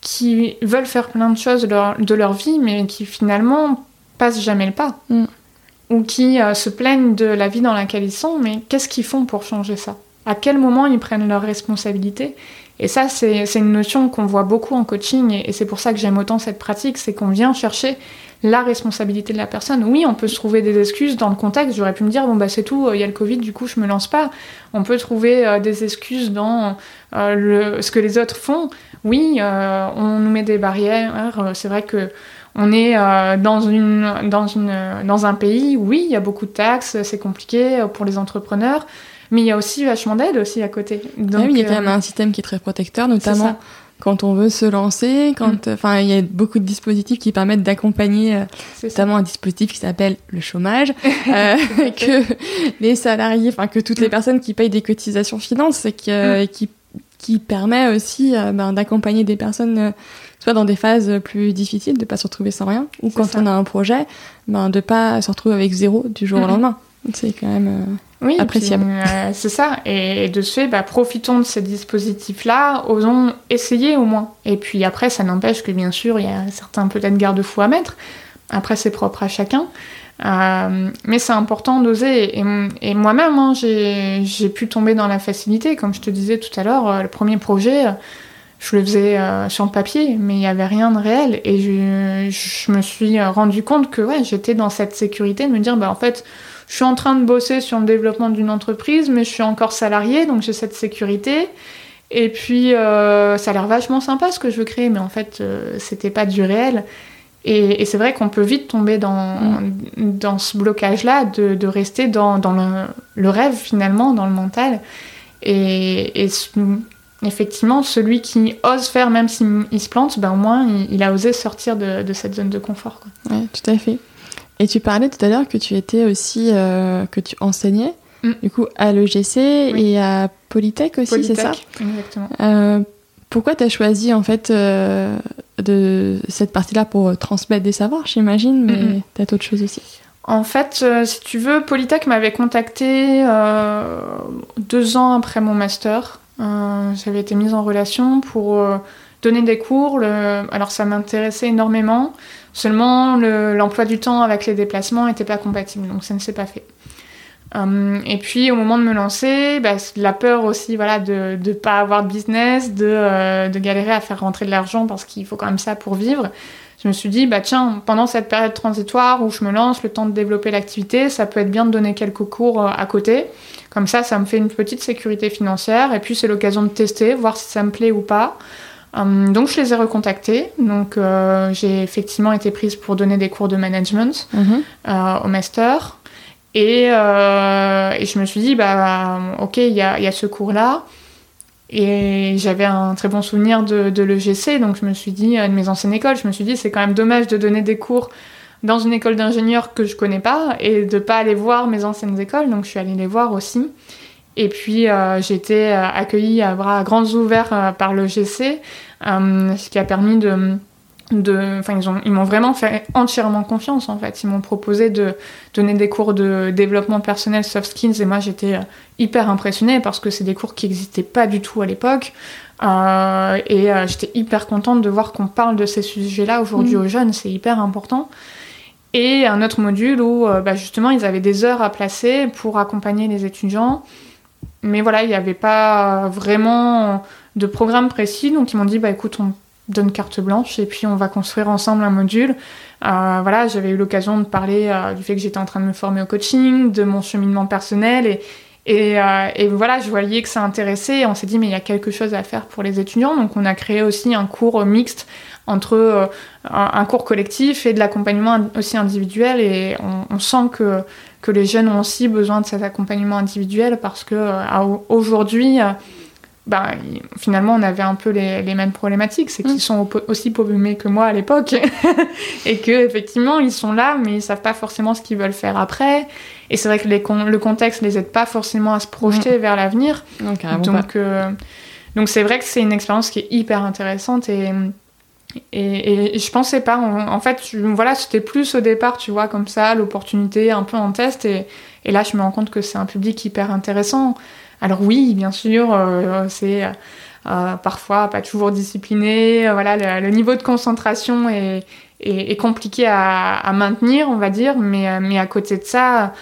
qui veulent faire plein de choses de leur, de leur vie, mais qui finalement passent jamais le pas. Mm. Ou qui euh, se plaignent de la vie dans laquelle ils sont, mais qu'est-ce qu'ils font pour changer ça? À quel moment ils prennent leurs responsabilités? Et ça, c'est c'est une notion qu'on voit beaucoup en coaching, et, et c'est pour ça que j'aime autant cette pratique, c'est qu'on vient chercher la responsabilité de la personne. Oui, on peut se trouver des excuses dans le contexte. J'aurais pu me dire, bon, bah c'est tout, il y a le Covid, du coup, je me lance pas. On peut trouver euh, des excuses dans euh, le, ce que les autres font. Oui, euh, on nous met des barrières. Euh, C'est vrai que on est euh, dans, une, dans, une, dans un pays, oui, il y a beaucoup de taxes, c'est compliqué euh, pour les entrepreneurs, mais il y a aussi vachement d'aide aussi à côté. Donc, Ah oui, il y a quand euh, même un système qui est très protecteur, c'est notamment ça. Mm. Quand on veut se lancer, quand enfin il y a beaucoup de dispositifs qui permettent d'accompagner euh, ça. notamment un dispositif qui s'appelle le chômage euh, que les salariés enfin que toutes les Mm. personnes qui payent des cotisations financent et qui euh, qui, qui permet aussi ben, d'accompagner des personnes soit dans des phases plus difficiles de pas se retrouver sans rien ou quand ça. on a un projet ben de pas se retrouver avec zéro du jour au lendemain c'est quand même euh, Oui, appréciable. euh, c'est ça. Et de ce fait, bah, profitons de ces dispositifs-là, osons essayer au moins. Et puis après, ça n'empêche que bien sûr, il y a certains peut-être garde-fous à mettre. Après, c'est propre à chacun. Euh, mais c'est important d'oser. Et, et moi-même, hein, j'ai pu tomber dans la facilité. Comme je te disais tout à l'heure, euh, le premier projet, je le faisais euh, sur le papier, mais il n'y avait rien de réel. Et je, je me suis rendu compte que ouais, j'étais dans cette sécurité de me dire, bah, en fait, je suis en train de bosser sur le développement d'une entreprise, mais je suis encore salarié, donc j'ai cette sécurité. Et puis, euh, ça a l'air vachement sympa ce que je veux créer, mais en fait, euh, c'était pas du réel. Et, et c'est vrai qu'on peut vite tomber dans, dans ce blocage-là, de, de rester dans, dans le, le rêve finalement, dans le mental. Et, et ce- effectivement, celui qui ose faire, même s'il il se plante, ben au moins il, il a osé sortir de, de cette zone de confort. ouais, tout à fait et tu parlais tout à l'heure que tu étais aussi euh, que tu enseignais Mm. du coup à l'EGC Oui. et à Polytech aussi c'est ça? Polytech, Exactement. Euh, pourquoi tu as choisi en fait euh, de cette partie-là pour transmettre des savoirs, j'imagine, mais Mhm. peut-être autre chose aussi? En fait, si tu veux, Polytech m'avait contacté deux ans après mon master. J'avais été mise en relation pour donner des cours. Le- Alors ça m'intéressait énormément. Seulement, le- l'emploi du temps avec les déplacements n'était pas compatible, donc ça ne s'est pas fait. Euh, et puis au moment de me lancer, bah, la peur aussi voilà, de ne pas avoir de business, de, euh, de galérer à faire rentrer de l'argent parce qu'il faut quand même ça pour vivre. Je me suis dit, bah tiens, pendant cette période transitoire où je me lance, le temps de développer l'activité, ça peut être bien de donner quelques cours euh, à côté. Comme ça, ça me fait une petite sécurité financière et puis c'est l'occasion de tester, voir si ça me plaît ou pas. Hum, donc je les ai recontactés. Donc euh, j'ai effectivement été prise pour donner des cours de management euh, au master. Et, euh, et je me suis dit, bah, ok, il y a, il y a ce cours-là. Et j'avais un très bon souvenir de, de l'EGC, donc je me suis dit, euh, de mes anciennes écoles, je me suis dit, c'est quand même dommage de donner des cours dans une école d'ingénieur que je connais pas et de pas aller voir mes anciennes écoles. Donc je suis allée les voir aussi. Et puis euh, j'ai été euh, accueillie à bras grands ouverts euh, par le GC, ce qui a permis de enfin, ils, ont, ils m'ont vraiment fait entièrement confiance en fait. Ils m'ont proposé de donner des cours de développement personnel, soft skills, et moi j'étais hyper impressionnée parce que c'est des cours qui n'existaient pas du tout à l'époque. Euh, et j'étais hyper contente de voir qu'on parle de ces sujets-là aujourd'hui mmh. aux jeunes, c'est hyper important et un autre module où euh, bah, justement ils avaient des heures à placer pour accompagner les étudiants. Mais voilà, il n'y avait pas vraiment de programme précis, donc ils m'ont dit bah écoute, on donne carte blanche et puis on va construire ensemble un module. Euh, voilà, j'avais eu l'occasion de parler euh, du fait que j'étais en train de me former au coaching, de mon cheminement personnel et, et, et voilà, je voyais que ça intéressait. On s'est dit mais il y a quelque chose à faire pour les étudiants, donc on a créé aussi un cours mixte entre euh, un, cours collectif et de l'accompagnement aussi individuel. Et on, sent que, que les jeunes ont aussi besoin de cet accompagnement individuel parce que euh, aujourd'hui, euh, ben, finalement, on avait un peu les, les mêmes problématiques. C'est qu'ils mm. sont aussi paumés que moi à l'époque. et que effectivement, ils sont là, mais ils savent pas forcément ce qu'ils veulent faire après. Et c'est vrai que les le contexte les aide pas forcément à se projeter mm. vers l'avenir. Donc, donc c'est vrai que c'est une expérience qui est hyper intéressante et et, je pensais pas, en, fait, voilà, c'était plus au départ, tu vois, comme ça, l'opportunité un peu en test. Et, et, là, je me rends compte que c'est un public hyper intéressant. Alors oui, bien sûr, euh, c'est euh, parfois pas toujours discipliné. Euh, voilà, le, niveau de concentration est, est, compliqué à, à, maintenir, on va dire. Mais, mais à côté de ça,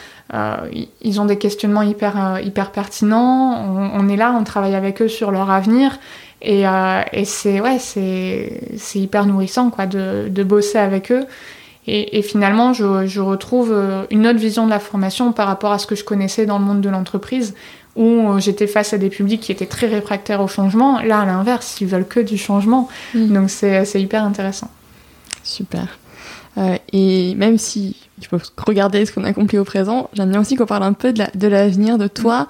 ils ont des questionnements hyper, hyper pertinents. On, on, est là, on travaille avec eux sur leur avenir. Et, euh, et c'est ouais, c'est hyper nourrissant quoi, de, de, bosser avec eux. Et, et finalement, je, je, retrouve euh, une autre vision de la formation par rapport à ce que je connaissais dans le monde de l'entreprise, où euh, j'étais face à des publics qui étaient très réfractaires au changement. Là, à l'inverse, ils veulent que du changement. Mm. Donc c'est hyper intéressant. Super. Euh, et même si il faut regarder ce qu'on a accompli au présent, j'aime bien aussi qu'on parle un peu de l'avenir de, de, toi.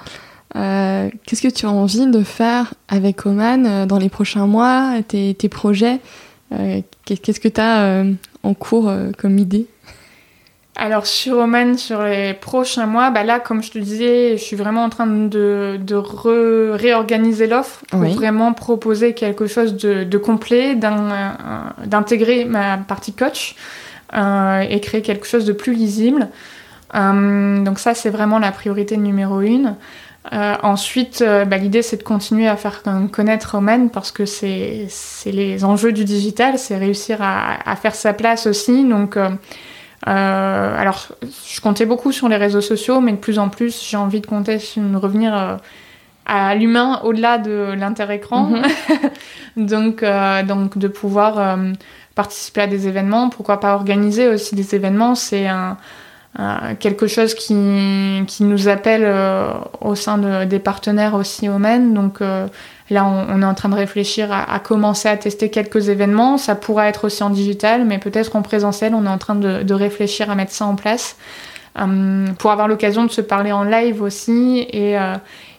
Euh, qu'est-ce que tu as envie de faire avec Oman euh, dans les prochains mois, tes, tes projets euh, Qu'est-ce que tu as en cours comme idée? Alors sur Oman, sur les prochains mois, bah là, comme je te disais, je suis vraiment en train de, de réorganiser l'offre pour vraiment proposer quelque chose de, de complet, d'intégrer ma partie coach et créer quelque chose de plus lisible. donc ça, c'est vraiment la priorité numéro une. Euh, ensuite, euh, bah, l'idée c'est de continuer à faire connaître Omen parce que c'est les enjeux du digital, c'est réussir à, à, faire sa place aussi. Donc, euh, alors, je comptais beaucoup sur les réseaux sociaux, mais de plus en plus, j'ai envie de compter sur revenir à l'humain au-delà de l'inter-écran. Mhm. donc, donc, de pouvoir participer à des événements, pourquoi pas organiser aussi des événements, c'est un quelque chose qui, qui nous appelle euh, au sein de, des partenaires aussi au MEN. Donc euh, là, on, est en train de réfléchir à, commencer à tester quelques événements. Ça pourra être aussi en digital, mais peut-être en présentiel. On est en train de, réfléchir à mettre ça en place pour avoir l'occasion de se parler en live aussi et,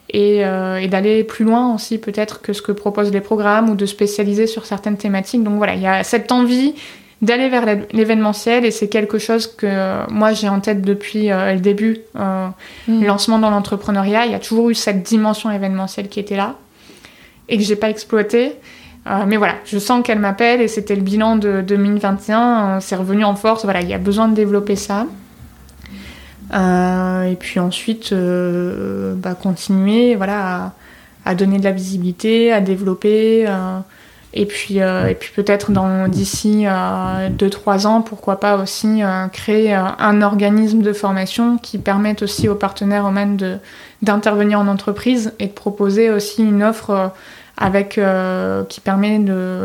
et d'aller plus loin aussi peut-être que ce que proposent les programmes ou de spécialiser sur certaines thématiques. Donc voilà, il y a cette envie d'aller vers l'événementiel et c'est quelque chose que moi j'ai en tête depuis euh, le début, euh, mm. lancement dans l'entrepreneuriat. Il y a toujours eu cette dimension événementielle qui était là et que j'ai pas exploité. Euh, mais voilà, je sens qu'elle m'appelle et c'était le bilan de 2021. c'est revenu en force. Voilà, il y a besoin de développer ça. et puis ensuite, bah, continuer voilà, à, à, donner de la visibilité, à développer. Et puis, euh, et puis peut-être d'ici 2-3 euh, ans, pourquoi pas aussi euh, créer un organisme de formation qui permette aussi aux partenaires OMAN d'intervenir en entreprise et de proposer aussi une offre avec qui permet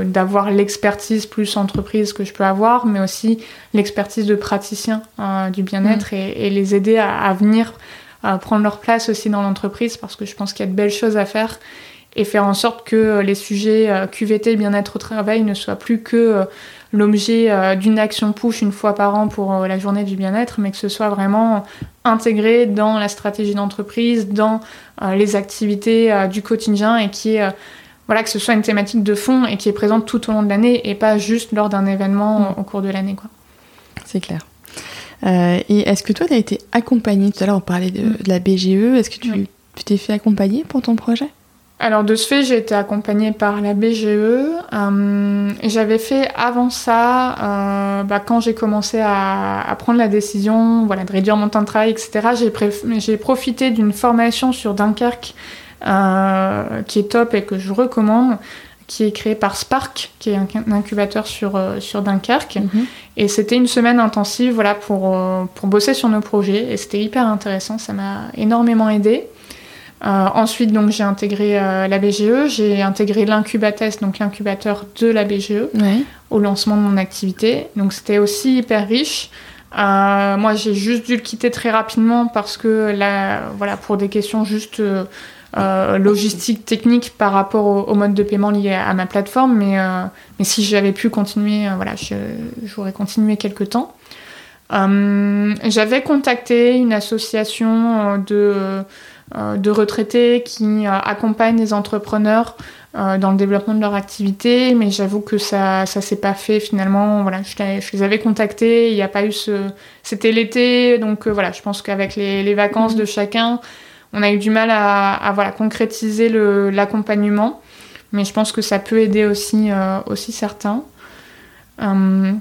d'avoir l'expertise plus entreprise que je peux avoir, mais aussi l'expertise de praticien du bien-être mm. et, et, les aider à, à venir prendre leur place aussi dans l'entreprise parce que je pense qu'il y a de belles choses à faire et faire en sorte que les sujets euh, QVT bien-être au travail ne soient plus que euh, l'objet euh, d'une action push une fois par an pour la journée du bien-être, mais que ce soit vraiment intégré dans la stratégie d'entreprise, dans les activités du quotidien et qui est voilà que ce soit une thématique de fond et qui est présente tout au long de l'année et pas juste lors d'un événement mm. au cours de l'année quoi. C'est clair. et est-ce que toi, tu as été accompagnée? Tout à l'heure, on parlait de, Mm. de la BGE. Est-ce que tu tu t'es fait accompagner pour ton projet? Alors de ce fait, j'ai été accompagnée par la BGE. Euh, J'avais fait avant ça, euh, bah, quand j'ai commencé à, à prendre la décision voilà, de réduire mon temps de travail, etc., j'ai profité d'une formation sur Dunkerque euh, qui est top et que je recommande, qui est créée par Spark, qui est un incubateur sur, sur Dunkerque. Et c'était une semaine intensive voilà, pour, pour bosser sur nos projets. Et c'était hyper intéressant, ça m'a énormément aidé. Euh, ensuite, donc, j'ai intégré euh, la BGE, j'ai intégré l'incubatest, donc l'incubateur de la BGE, Ouais. au lancement de mon activité. Donc, c'était aussi hyper riche. Euh, moi, j'ai juste dû le quitter très rapidement parce que là, voilà, pour des questions juste euh, logistiques, techniques par rapport au, au mode de paiement lié à, ma plateforme. Mais, mais si j'avais pu continuer, voilà, j'aurais continué quelques temps. J'avais contacté une association de, de retraités qui euh, accompagne les entrepreneurs euh, dans le développement de leur activité, mais j'avoue que ça ça s'est pas fait finalement. Voilà, je, les- je les avais contactés, il n'y a pas eu ce... C'était l'été, donc euh, voilà, je pense qu'avec les, les vacances Mhm. de chacun, on a eu du mal à, à, voilà, concrétiser l'accompagnement, mais je pense que ça peut aider aussi, euh, aussi certains. Euh,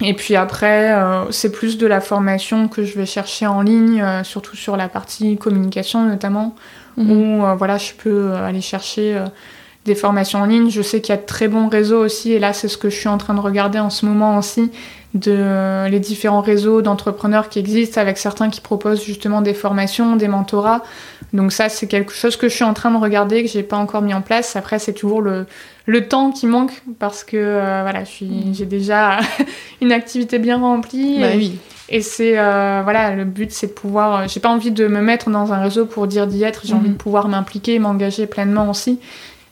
et puis après, euh, c'est plus de la formation que je vais chercher en ligne, euh, surtout sur la partie communication notamment, Mhm. où euh, voilà, je peux aller chercher euh, des formations en ligne. Je sais qu'il y a de très bons réseaux aussi, et là, c'est ce que je suis en train de regarder en ce moment aussi, de euh, les différents réseaux d'entrepreneurs qui existent, avec certains qui proposent justement des formations, des mentorats. Donc ça, c'est quelque chose que je suis en train de regarder, que j'ai pas encore mis en place. Après, c'est toujours le, le temps qui manque, parce que euh, voilà, j'ai déjà une activité bien remplie. Bah et- oui. et c'est euh, voilà, le but c'est de pouvoir. euh, J'ai pas envie de me mettre dans un réseau pour dire d'y être. J'ai Mhm. envie de pouvoir m'impliquer, m'engager pleinement aussi,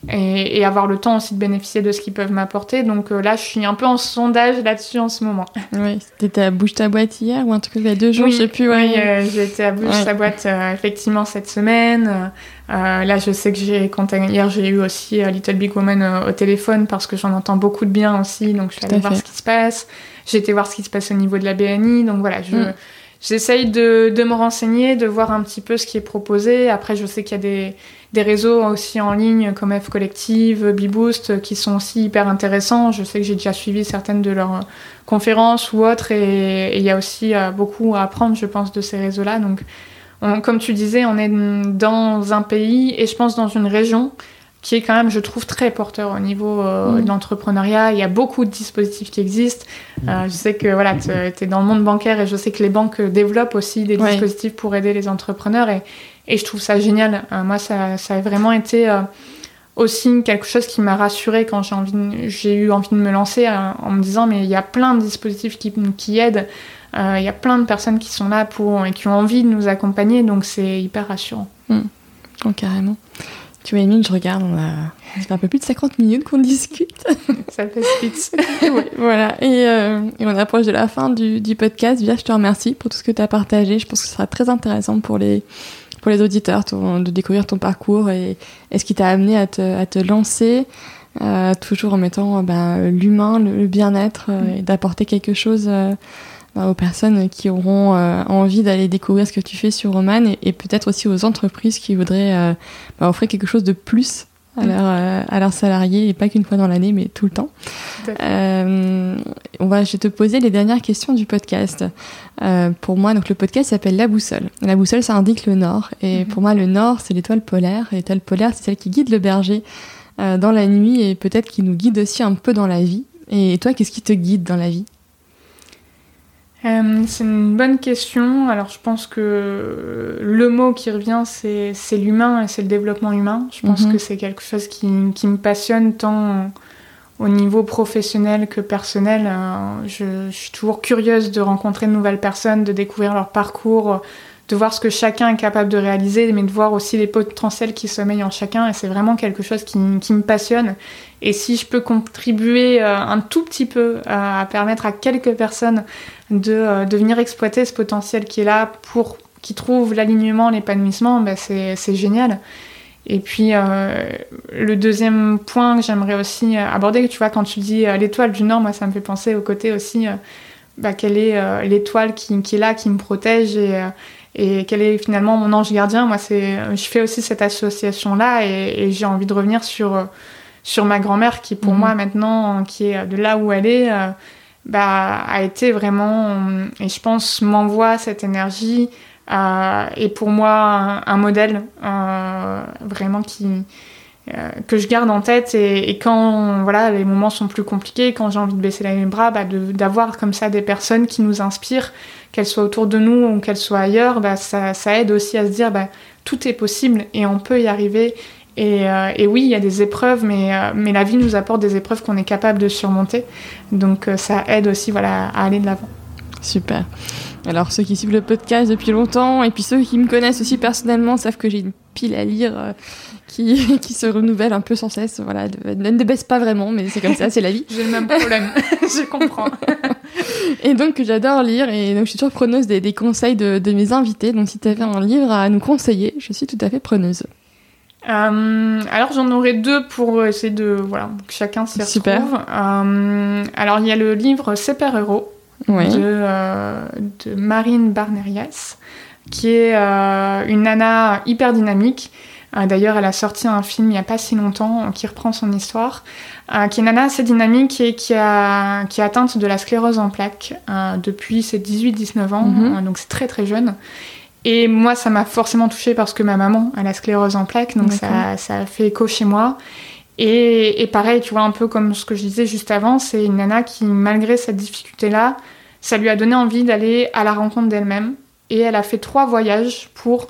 et, et avoir le temps aussi de bénéficier de ce qu'ils peuvent m'apporter. Donc euh, là, je suis un peu en sondage là-dessus en ce moment. Ouais, c'était à Bouge ta boîte hier ou un truc il y a deux jours, je sais plus. Ouais. oui, euh, j'ai été à Bouge Ouais. sa boîte euh, effectivement cette semaine. Euh, là, je sais que j'ai hier, j'ai eu aussi euh, Little Big Woman euh, au téléphone parce que j'en entends beaucoup de bien aussi. Donc je suis allée voir ce qui se passe. J'ai été voir ce qui se passe au niveau de la BNI. Donc voilà, je Mm. J'essaye de, de me renseigner, de voir un petit peu ce qui est proposé. Après, je sais qu'il y a des, des réseaux aussi en ligne comme F Collective, Beboost, qui sont aussi hyper intéressants. Je sais que j'ai déjà suivi certaines de leurs conférences ou autres, et et il y a aussi euh, beaucoup à apprendre, je pense, de ces réseaux-là. Donc, on- comme tu disais, on est dans un pays et je pense dans une région qui est quand même, je trouve, très porteur au niveau euh, Mm. de l'entrepreneuriat. Il y a beaucoup de dispositifs qui existent. Euh, je sais que voilà, tu es dans le monde bancaire et je sais que les banques développent aussi des Ouais. dispositifs pour aider les entrepreneurs et, et je trouve ça génial. Euh, moi, ça, ça a vraiment été euh, aussi quelque chose qui m'a rassurée quand j'ai envie de- j'ai eu envie de me lancer en me disant mais il y a plein de dispositifs qui, qui aident. Il y a plein de personnes qui sont là pour et qui ont envie de nous accompagner, donc c'est hyper rassurant. Oh, carrément. Tu vois, Emile, je regarde, on a... ça fait un peu plus de 50 minutes qu'on discute. Ça fait spitz. Ouais, voilà, et, euh, et on approche de la fin du, du podcast. Déjà, je te remercie pour tout ce que tu as partagé. Je pense que ce sera très intéressant pour les, pour les auditeurs ton- de découvrir ton parcours et, et ce qui t'a amené à te, à te lancer, euh, toujours en mettant euh, ben, l'humain, le, le bien-être euh, et d'apporter quelque chose ben, aux personnes qui auront euh, envie d'aller découvrir ce que tu fais sur Roman et, et peut-être aussi aux entreprises qui voudraient euh, ben, offrir quelque chose de plus à, Mm. leurs, euh, à leurs salariés et pas qu'une fois dans l'année mais tout le temps. Euh, on va, je vais te poser les dernières questions du podcast. Euh, pour moi, donc le podcast s'appelle La Boussole. La boussole, ça indique le nord. Et Mhm. pour moi, le nord, c'est l'étoile polaire. L'étoile polaire, c'est celle qui guide le berger euh, dans la nuit et peut-être qui nous guide aussi un peu dans la vie. Et toi, qu'est-ce qui te guide dans la vie? Euh, c'est une bonne question. Alors, je pense que le mot qui revient, c'est l'humain et c'est le développement humain. Je pense Mhm. que c'est quelque chose qui, qui me passionne tant au niveau professionnel que personnel. Euh, Je, je suis toujours curieuse de rencontrer de nouvelles personnes, de découvrir leur parcours, de voir ce que chacun est capable de réaliser, mais de voir aussi les potentiels qui sommeillent en chacun. Et c'est vraiment quelque chose qui, qui me passionne. Et si je peux contribuer euh, un tout petit peu à permettre à quelques personnes de, euh, de venir exploiter ce potentiel qui est là pour qu'ils trouvent l'alignement, l'épanouissement, ben c'est génial. Et puis euh, le deuxième point que j'aimerais aussi aborder, tu vois, quand tu dis euh, l'étoile du Nord, moi ça me fait penser au côté aussi euh, bah, quelle est l'étoile qui, qui, est là, qui me protège et, et quel est finalement mon ange gardien. Moi, c'est, je fais aussi cette association-là et, j'ai envie de revenir sur, sur ma grand-mère qui, pour mhm. moi, maintenant, qui est de là où elle est, bah, a été vraiment, et je pense, m'envoie cette énergie euh, et pour moi un, modèle euh, vraiment qui euh, que je garde en tête et, quand voilà les moments sont plus compliqués, quand j'ai envie de baisser les bras, bah, d'avoir comme ça des personnes qui nous inspirent, qu'elles soient autour de nous ou qu'elles soient ailleurs, bah, ça, ça, aide aussi à se dire bah, tout est possible et on peut y arriver. Et, et oui, il y a des épreuves, mais, mais la vie nous apporte des épreuves qu'on est capable de surmonter. Donc ça aide aussi voilà, à aller de l'avant. Super. Alors ceux qui suivent le podcast depuis longtemps et puis ceux qui me connaissent aussi personnellement savent que j'ai une pile à lire euh, qui, qui se renouvelle un peu sans cesse. Voilà, ne baisse pas vraiment, mais c'est comme ça, c'est la vie. j'ai le même problème, je comprends. et donc j'adore lire et donc je suis toujours preneuse des, des conseils de, de, mes invités. Donc si tu avais un livre à nous conseiller, je suis tout à fait preneuse. Euh, alors j'en aurais deux pour essayer de voilà que chacun s'y retrouve. Super. Euh, alors il y a le livre Super Héros euh, de, Marine Barnerias, qui est euh, une nana hyper dynamique. D'ailleurs, elle a sorti un film il n'y a pas si longtemps qui reprend son histoire, qui est une nana assez dynamique et qui, a, qui est atteinte de la sclérose en plaques depuis ses 18-19 ans, mhm. donc c'est très très jeune. Et moi, ça m'a forcément touchée parce que ma maman a la sclérose en plaques, donc ça, ça a fait écho chez moi. Et, pareil, tu vois, un peu comme ce que je disais juste avant, c'est une nana qui, malgré cette difficulté-là, ça lui a donné envie d'aller à la rencontre d'elle-même. Et elle a fait trois voyages pour,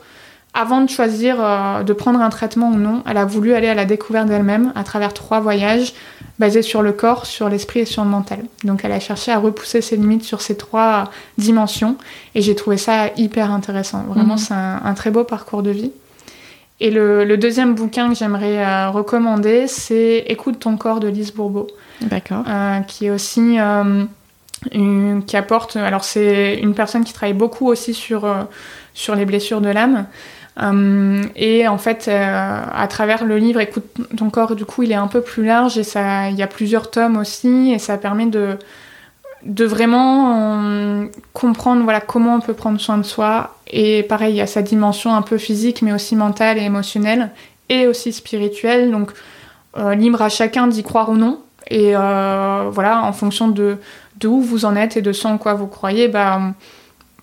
avant de choisir euh, de prendre un traitement ou non, elle a voulu aller à la découverte d'elle-même à travers trois voyages basés sur le corps, sur l'esprit et sur le mental. Donc elle a cherché à repousser ses limites sur ces trois dimensions. Et j'ai trouvé ça hyper intéressant. Vraiment, mhm. c'est un très beau parcours de vie. Et le, deuxième bouquin que j'aimerais euh, recommander, c'est Écoute ton corps de Lise Bourbeau. D'accord. Euh, qui est aussi. Une, qui apporte. Alors, c'est une personne qui travaille beaucoup aussi sur, sur les blessures de l'âme. Et en fait, à travers le livre Écoute ton corps, du coup, il est un peu plus large et il y a plusieurs tomes aussi. Et ça permet de de vraiment euh, comprendre voilà comment on peut prendre soin de soi et pareil il y a sa dimension un peu physique mais aussi mentale et émotionnelle et aussi spirituelle donc euh, libre à chacun d'y croire ou non et euh, voilà en fonction de, de où vous en êtes et de ce en quoi vous croyez bah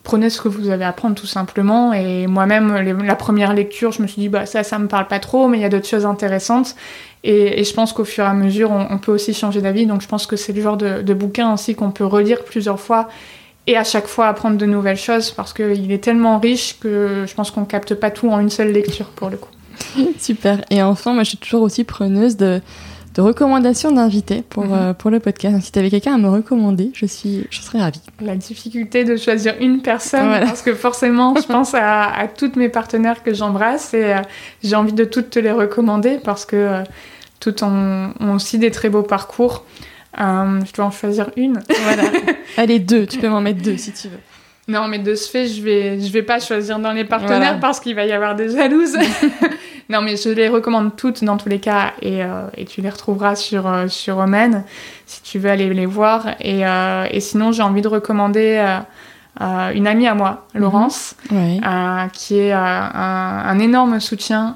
prenez ce que vous avez à prendre tout simplement. Et moi-même, la première lecture, je me suis dit, bah ça, ça me parle pas trop, mais il y a d'autres choses intéressantes. Et, je pense qu'au fur et à mesure, on, peut aussi changer d'avis. Donc je pense que c'est le genre de, bouquin aussi qu'on peut relire plusieurs fois et à chaque fois apprendre de nouvelles choses parce qu'il est tellement riche que je pense qu'on capte pas tout en une seule lecture pour le coup. Super. Et enfin, moi je suis toujours aussi preneuse de de recommandations d'invités pour, mhm. euh, pour le podcast. si tu avais quelqu'un à me recommander, je, suis, je serais ravie. La difficulté de choisir une personne, parce que forcément, je pense à, à toutes mes partenaires que j'embrasse et euh, j'ai envie de toutes te les recommander parce que euh, toutes ont, aussi des très beaux parcours. je dois en choisir une. Voilà. Allez, deux, tu peux m'en mettre deux si tu veux. Non, mais de ce fait, je vais, je vais pas choisir dans les partenaires parce qu'il va y avoir des jalouses. non, mais je les recommande toutes dans tous les cas et, euh, et tu les retrouveras sur, euh, sur Omen si tu veux aller les voir. Et, euh, et sinon, j'ai envie de recommander une amie à moi, mhm. Laurence, qui est un, un, énorme soutien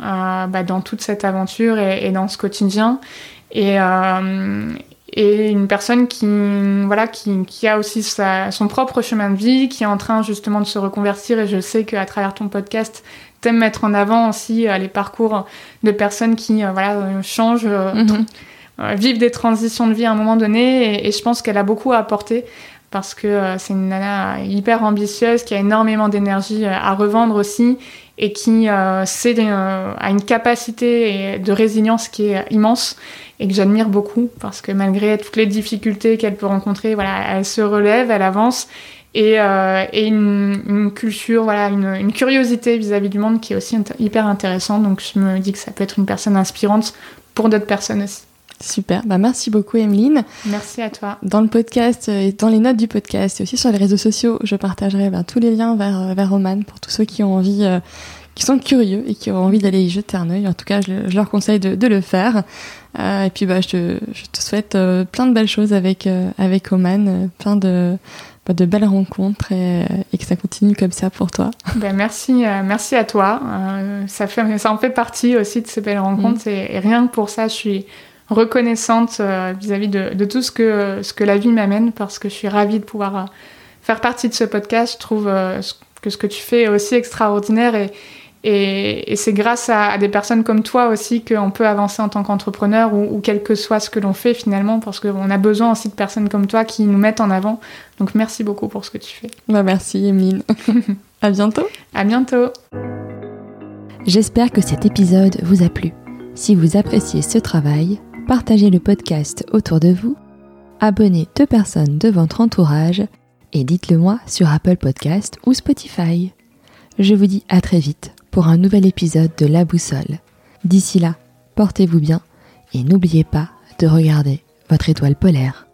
bah, dans toute cette aventure et, et dans ce quotidien. Et, et une personne qui, voilà, qui, qui a aussi sa, son propre chemin de vie, qui est en train justement de se reconvertir. Et je sais qu'à travers ton podcast, t'aimes mettre en avant aussi euh, les parcours de personnes qui euh, voilà, euh, changent, mhm. vivent des transitions de vie à un moment donné. Et, je pense qu'elle a beaucoup à apporter parce que c'est une nana hyper ambitieuse qui a énormément d'énergie à revendre aussi et qui sait, a une capacité de résilience qui est immense et que j'admire beaucoup parce que malgré toutes les difficultés qu'elle peut rencontrer, voilà, elle se relève, elle avance et, euh, et une, culture, voilà, une, une curiosité vis-à-vis du monde qui est aussi hyper intéressante. Donc je me dis que ça peut être une personne inspirante pour d'autres personnes aussi. Super, bah merci beaucoup Emeline. Merci à toi. Dans le podcast et dans les notes du podcast et aussi sur les réseaux sociaux, je partagerai bah, tous les liens vers, vers Roman pour tous ceux qui ont envie euh, qui sont curieux et qui auront envie d'aller y jeter un œil. En tout cas, je, leur conseille de, le faire. et puis, bah, je, te, je te souhaite plein de belles choses avec, avec Oman, plein de, de belles rencontres et, que ça continue comme ça pour toi. Ben merci, merci à toi. ça, fait, ça en fait partie aussi de ces belles rencontres mm. et, rien que pour ça, je suis reconnaissante vis-à-vis de, de, tout ce que, ce que la vie m'amène parce que je suis ravie de pouvoir faire partie de ce podcast. Je trouve euh, que ce que tu fais est aussi extraordinaire et, et, c'est grâce à, des personnes comme toi aussi qu'on peut avancer en tant qu'entrepreneur ou, quel que soit ce que l'on fait finalement, parce qu'on a besoin aussi de personnes comme toi qui nous mettent en avant. Donc merci beaucoup pour ce que tu fais. Bah merci Emeline. à bientôt. À bientôt. J'espère que cet épisode vous a plu. Si vous appréciez ce travail, partagez le podcast autour de vous, abonnez deux personnes de votre entourage et dites-le moi sur Apple Podcast ou Spotify. Je vous dis à très vite pour un nouvel épisode de La Boussole. D'ici là, portez-vous bien et n'oubliez pas de regarder votre étoile polaire.